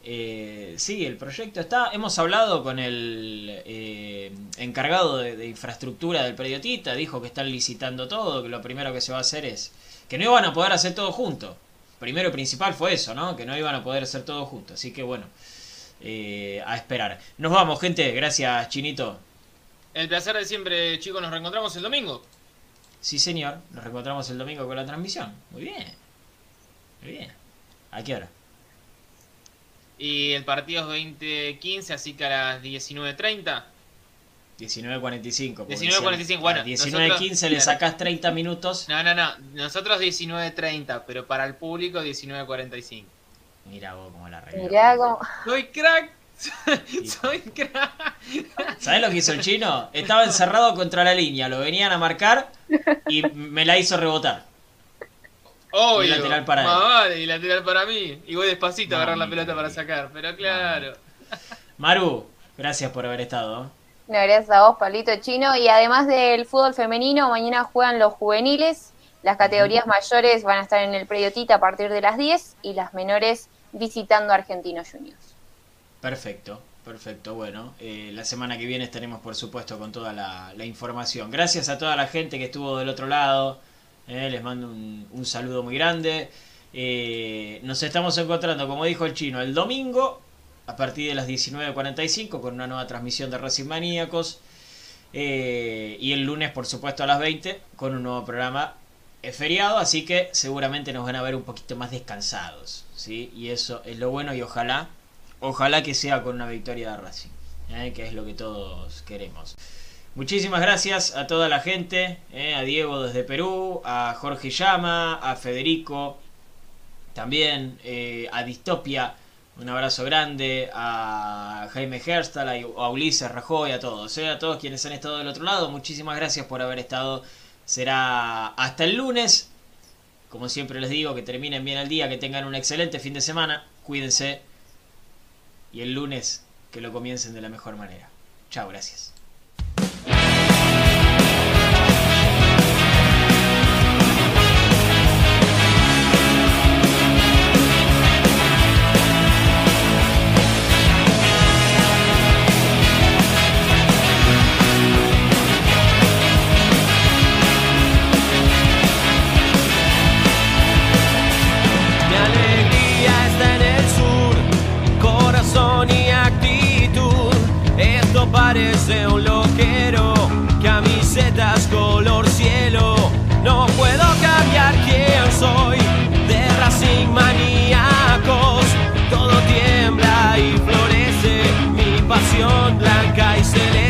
Eh, sí, el proyecto está, hemos hablado con el eh, encargado de, de infraestructura del predio Tita, dijo que están licitando todo, que lo primero que se va a hacer es que no iban a poder hacer todo junto. Primero y principal fue eso, ¿no? Que no iban a poder hacer todo junto, así que bueno. eh, a esperar. Nos vamos, gente. Gracias, Chinito. El placer de siempre, chicos, nos reencontramos el domingo. Sí, señor. Nos reencontramos el domingo con la transmisión. Muy bien. Muy bien. ¿A qué hora? Y el partido es 2015, así que a las 19.30. 19.45. porque 19:45, decían, bueno, a 19.15 nosotros- le sacás 30 minutos. No, no, no. Nosotros 19.30, pero para el público 19.45. Mira vos cómo la arregló. Mirá cómo... ¡Soy crack! (laughs) ¡Soy crack! ¿Sabés lo que hizo el chino? Estaba encerrado contra la línea. Lo venían a marcar y me la hizo rebotar. Obvio. Y lateral para él. Más vale, y lateral para mí. Y voy despacito a agarrar la pelota para sacar. Pero claro. Maru, gracias por haber estado. No, gracias a vos, Pablito Chino. Y además del fútbol femenino, mañana juegan los juveniles. Las categorías mayores van a estar en el predio Tita a partir de las 10 y las menores visitando a Argentinos Juniors. Perfecto, perfecto. Bueno, eh, la semana que viene estaremos, por supuesto, con toda la, la información. Gracias a toda la gente que estuvo del otro lado. Eh, les mando un, saludo muy grande. Eh, nos estamos encontrando, como dijo el chino, el domingo a partir de las 19.45 con una nueva transmisión de Racing Maníacos. Eh, y el lunes, por supuesto, a las 20 con un nuevo programa. Feriado, así que seguramente nos van a ver un poquito más descansados. ¿sí? Y eso es lo bueno y ojalá, ojalá que sea con una victoria de Racing, que es lo que todos queremos. Muchísimas gracias a toda la gente, ¿eh? a Diego desde Perú, a Jorge Llama, a Federico, también eh, a Distopia, un abrazo grande, a Jaime Herstal, a Ulises Rajoy, a todos, ¿eh? a todos quienes han estado del otro lado, muchísimas gracias por haber estado. Será hasta el lunes. Como siempre les digo, que terminen bien el día, que tengan un excelente fin de semana, cuídense y el lunes que lo comiencen de la mejor manera. Chao, gracias. Color cielo. No puedo cambiar quién soy, de Racing maníacos. Todo tiembla y florece, mi pasión blanca y celeste.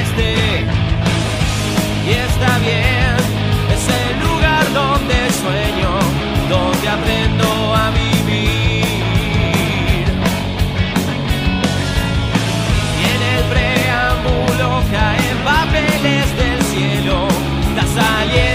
Saliendo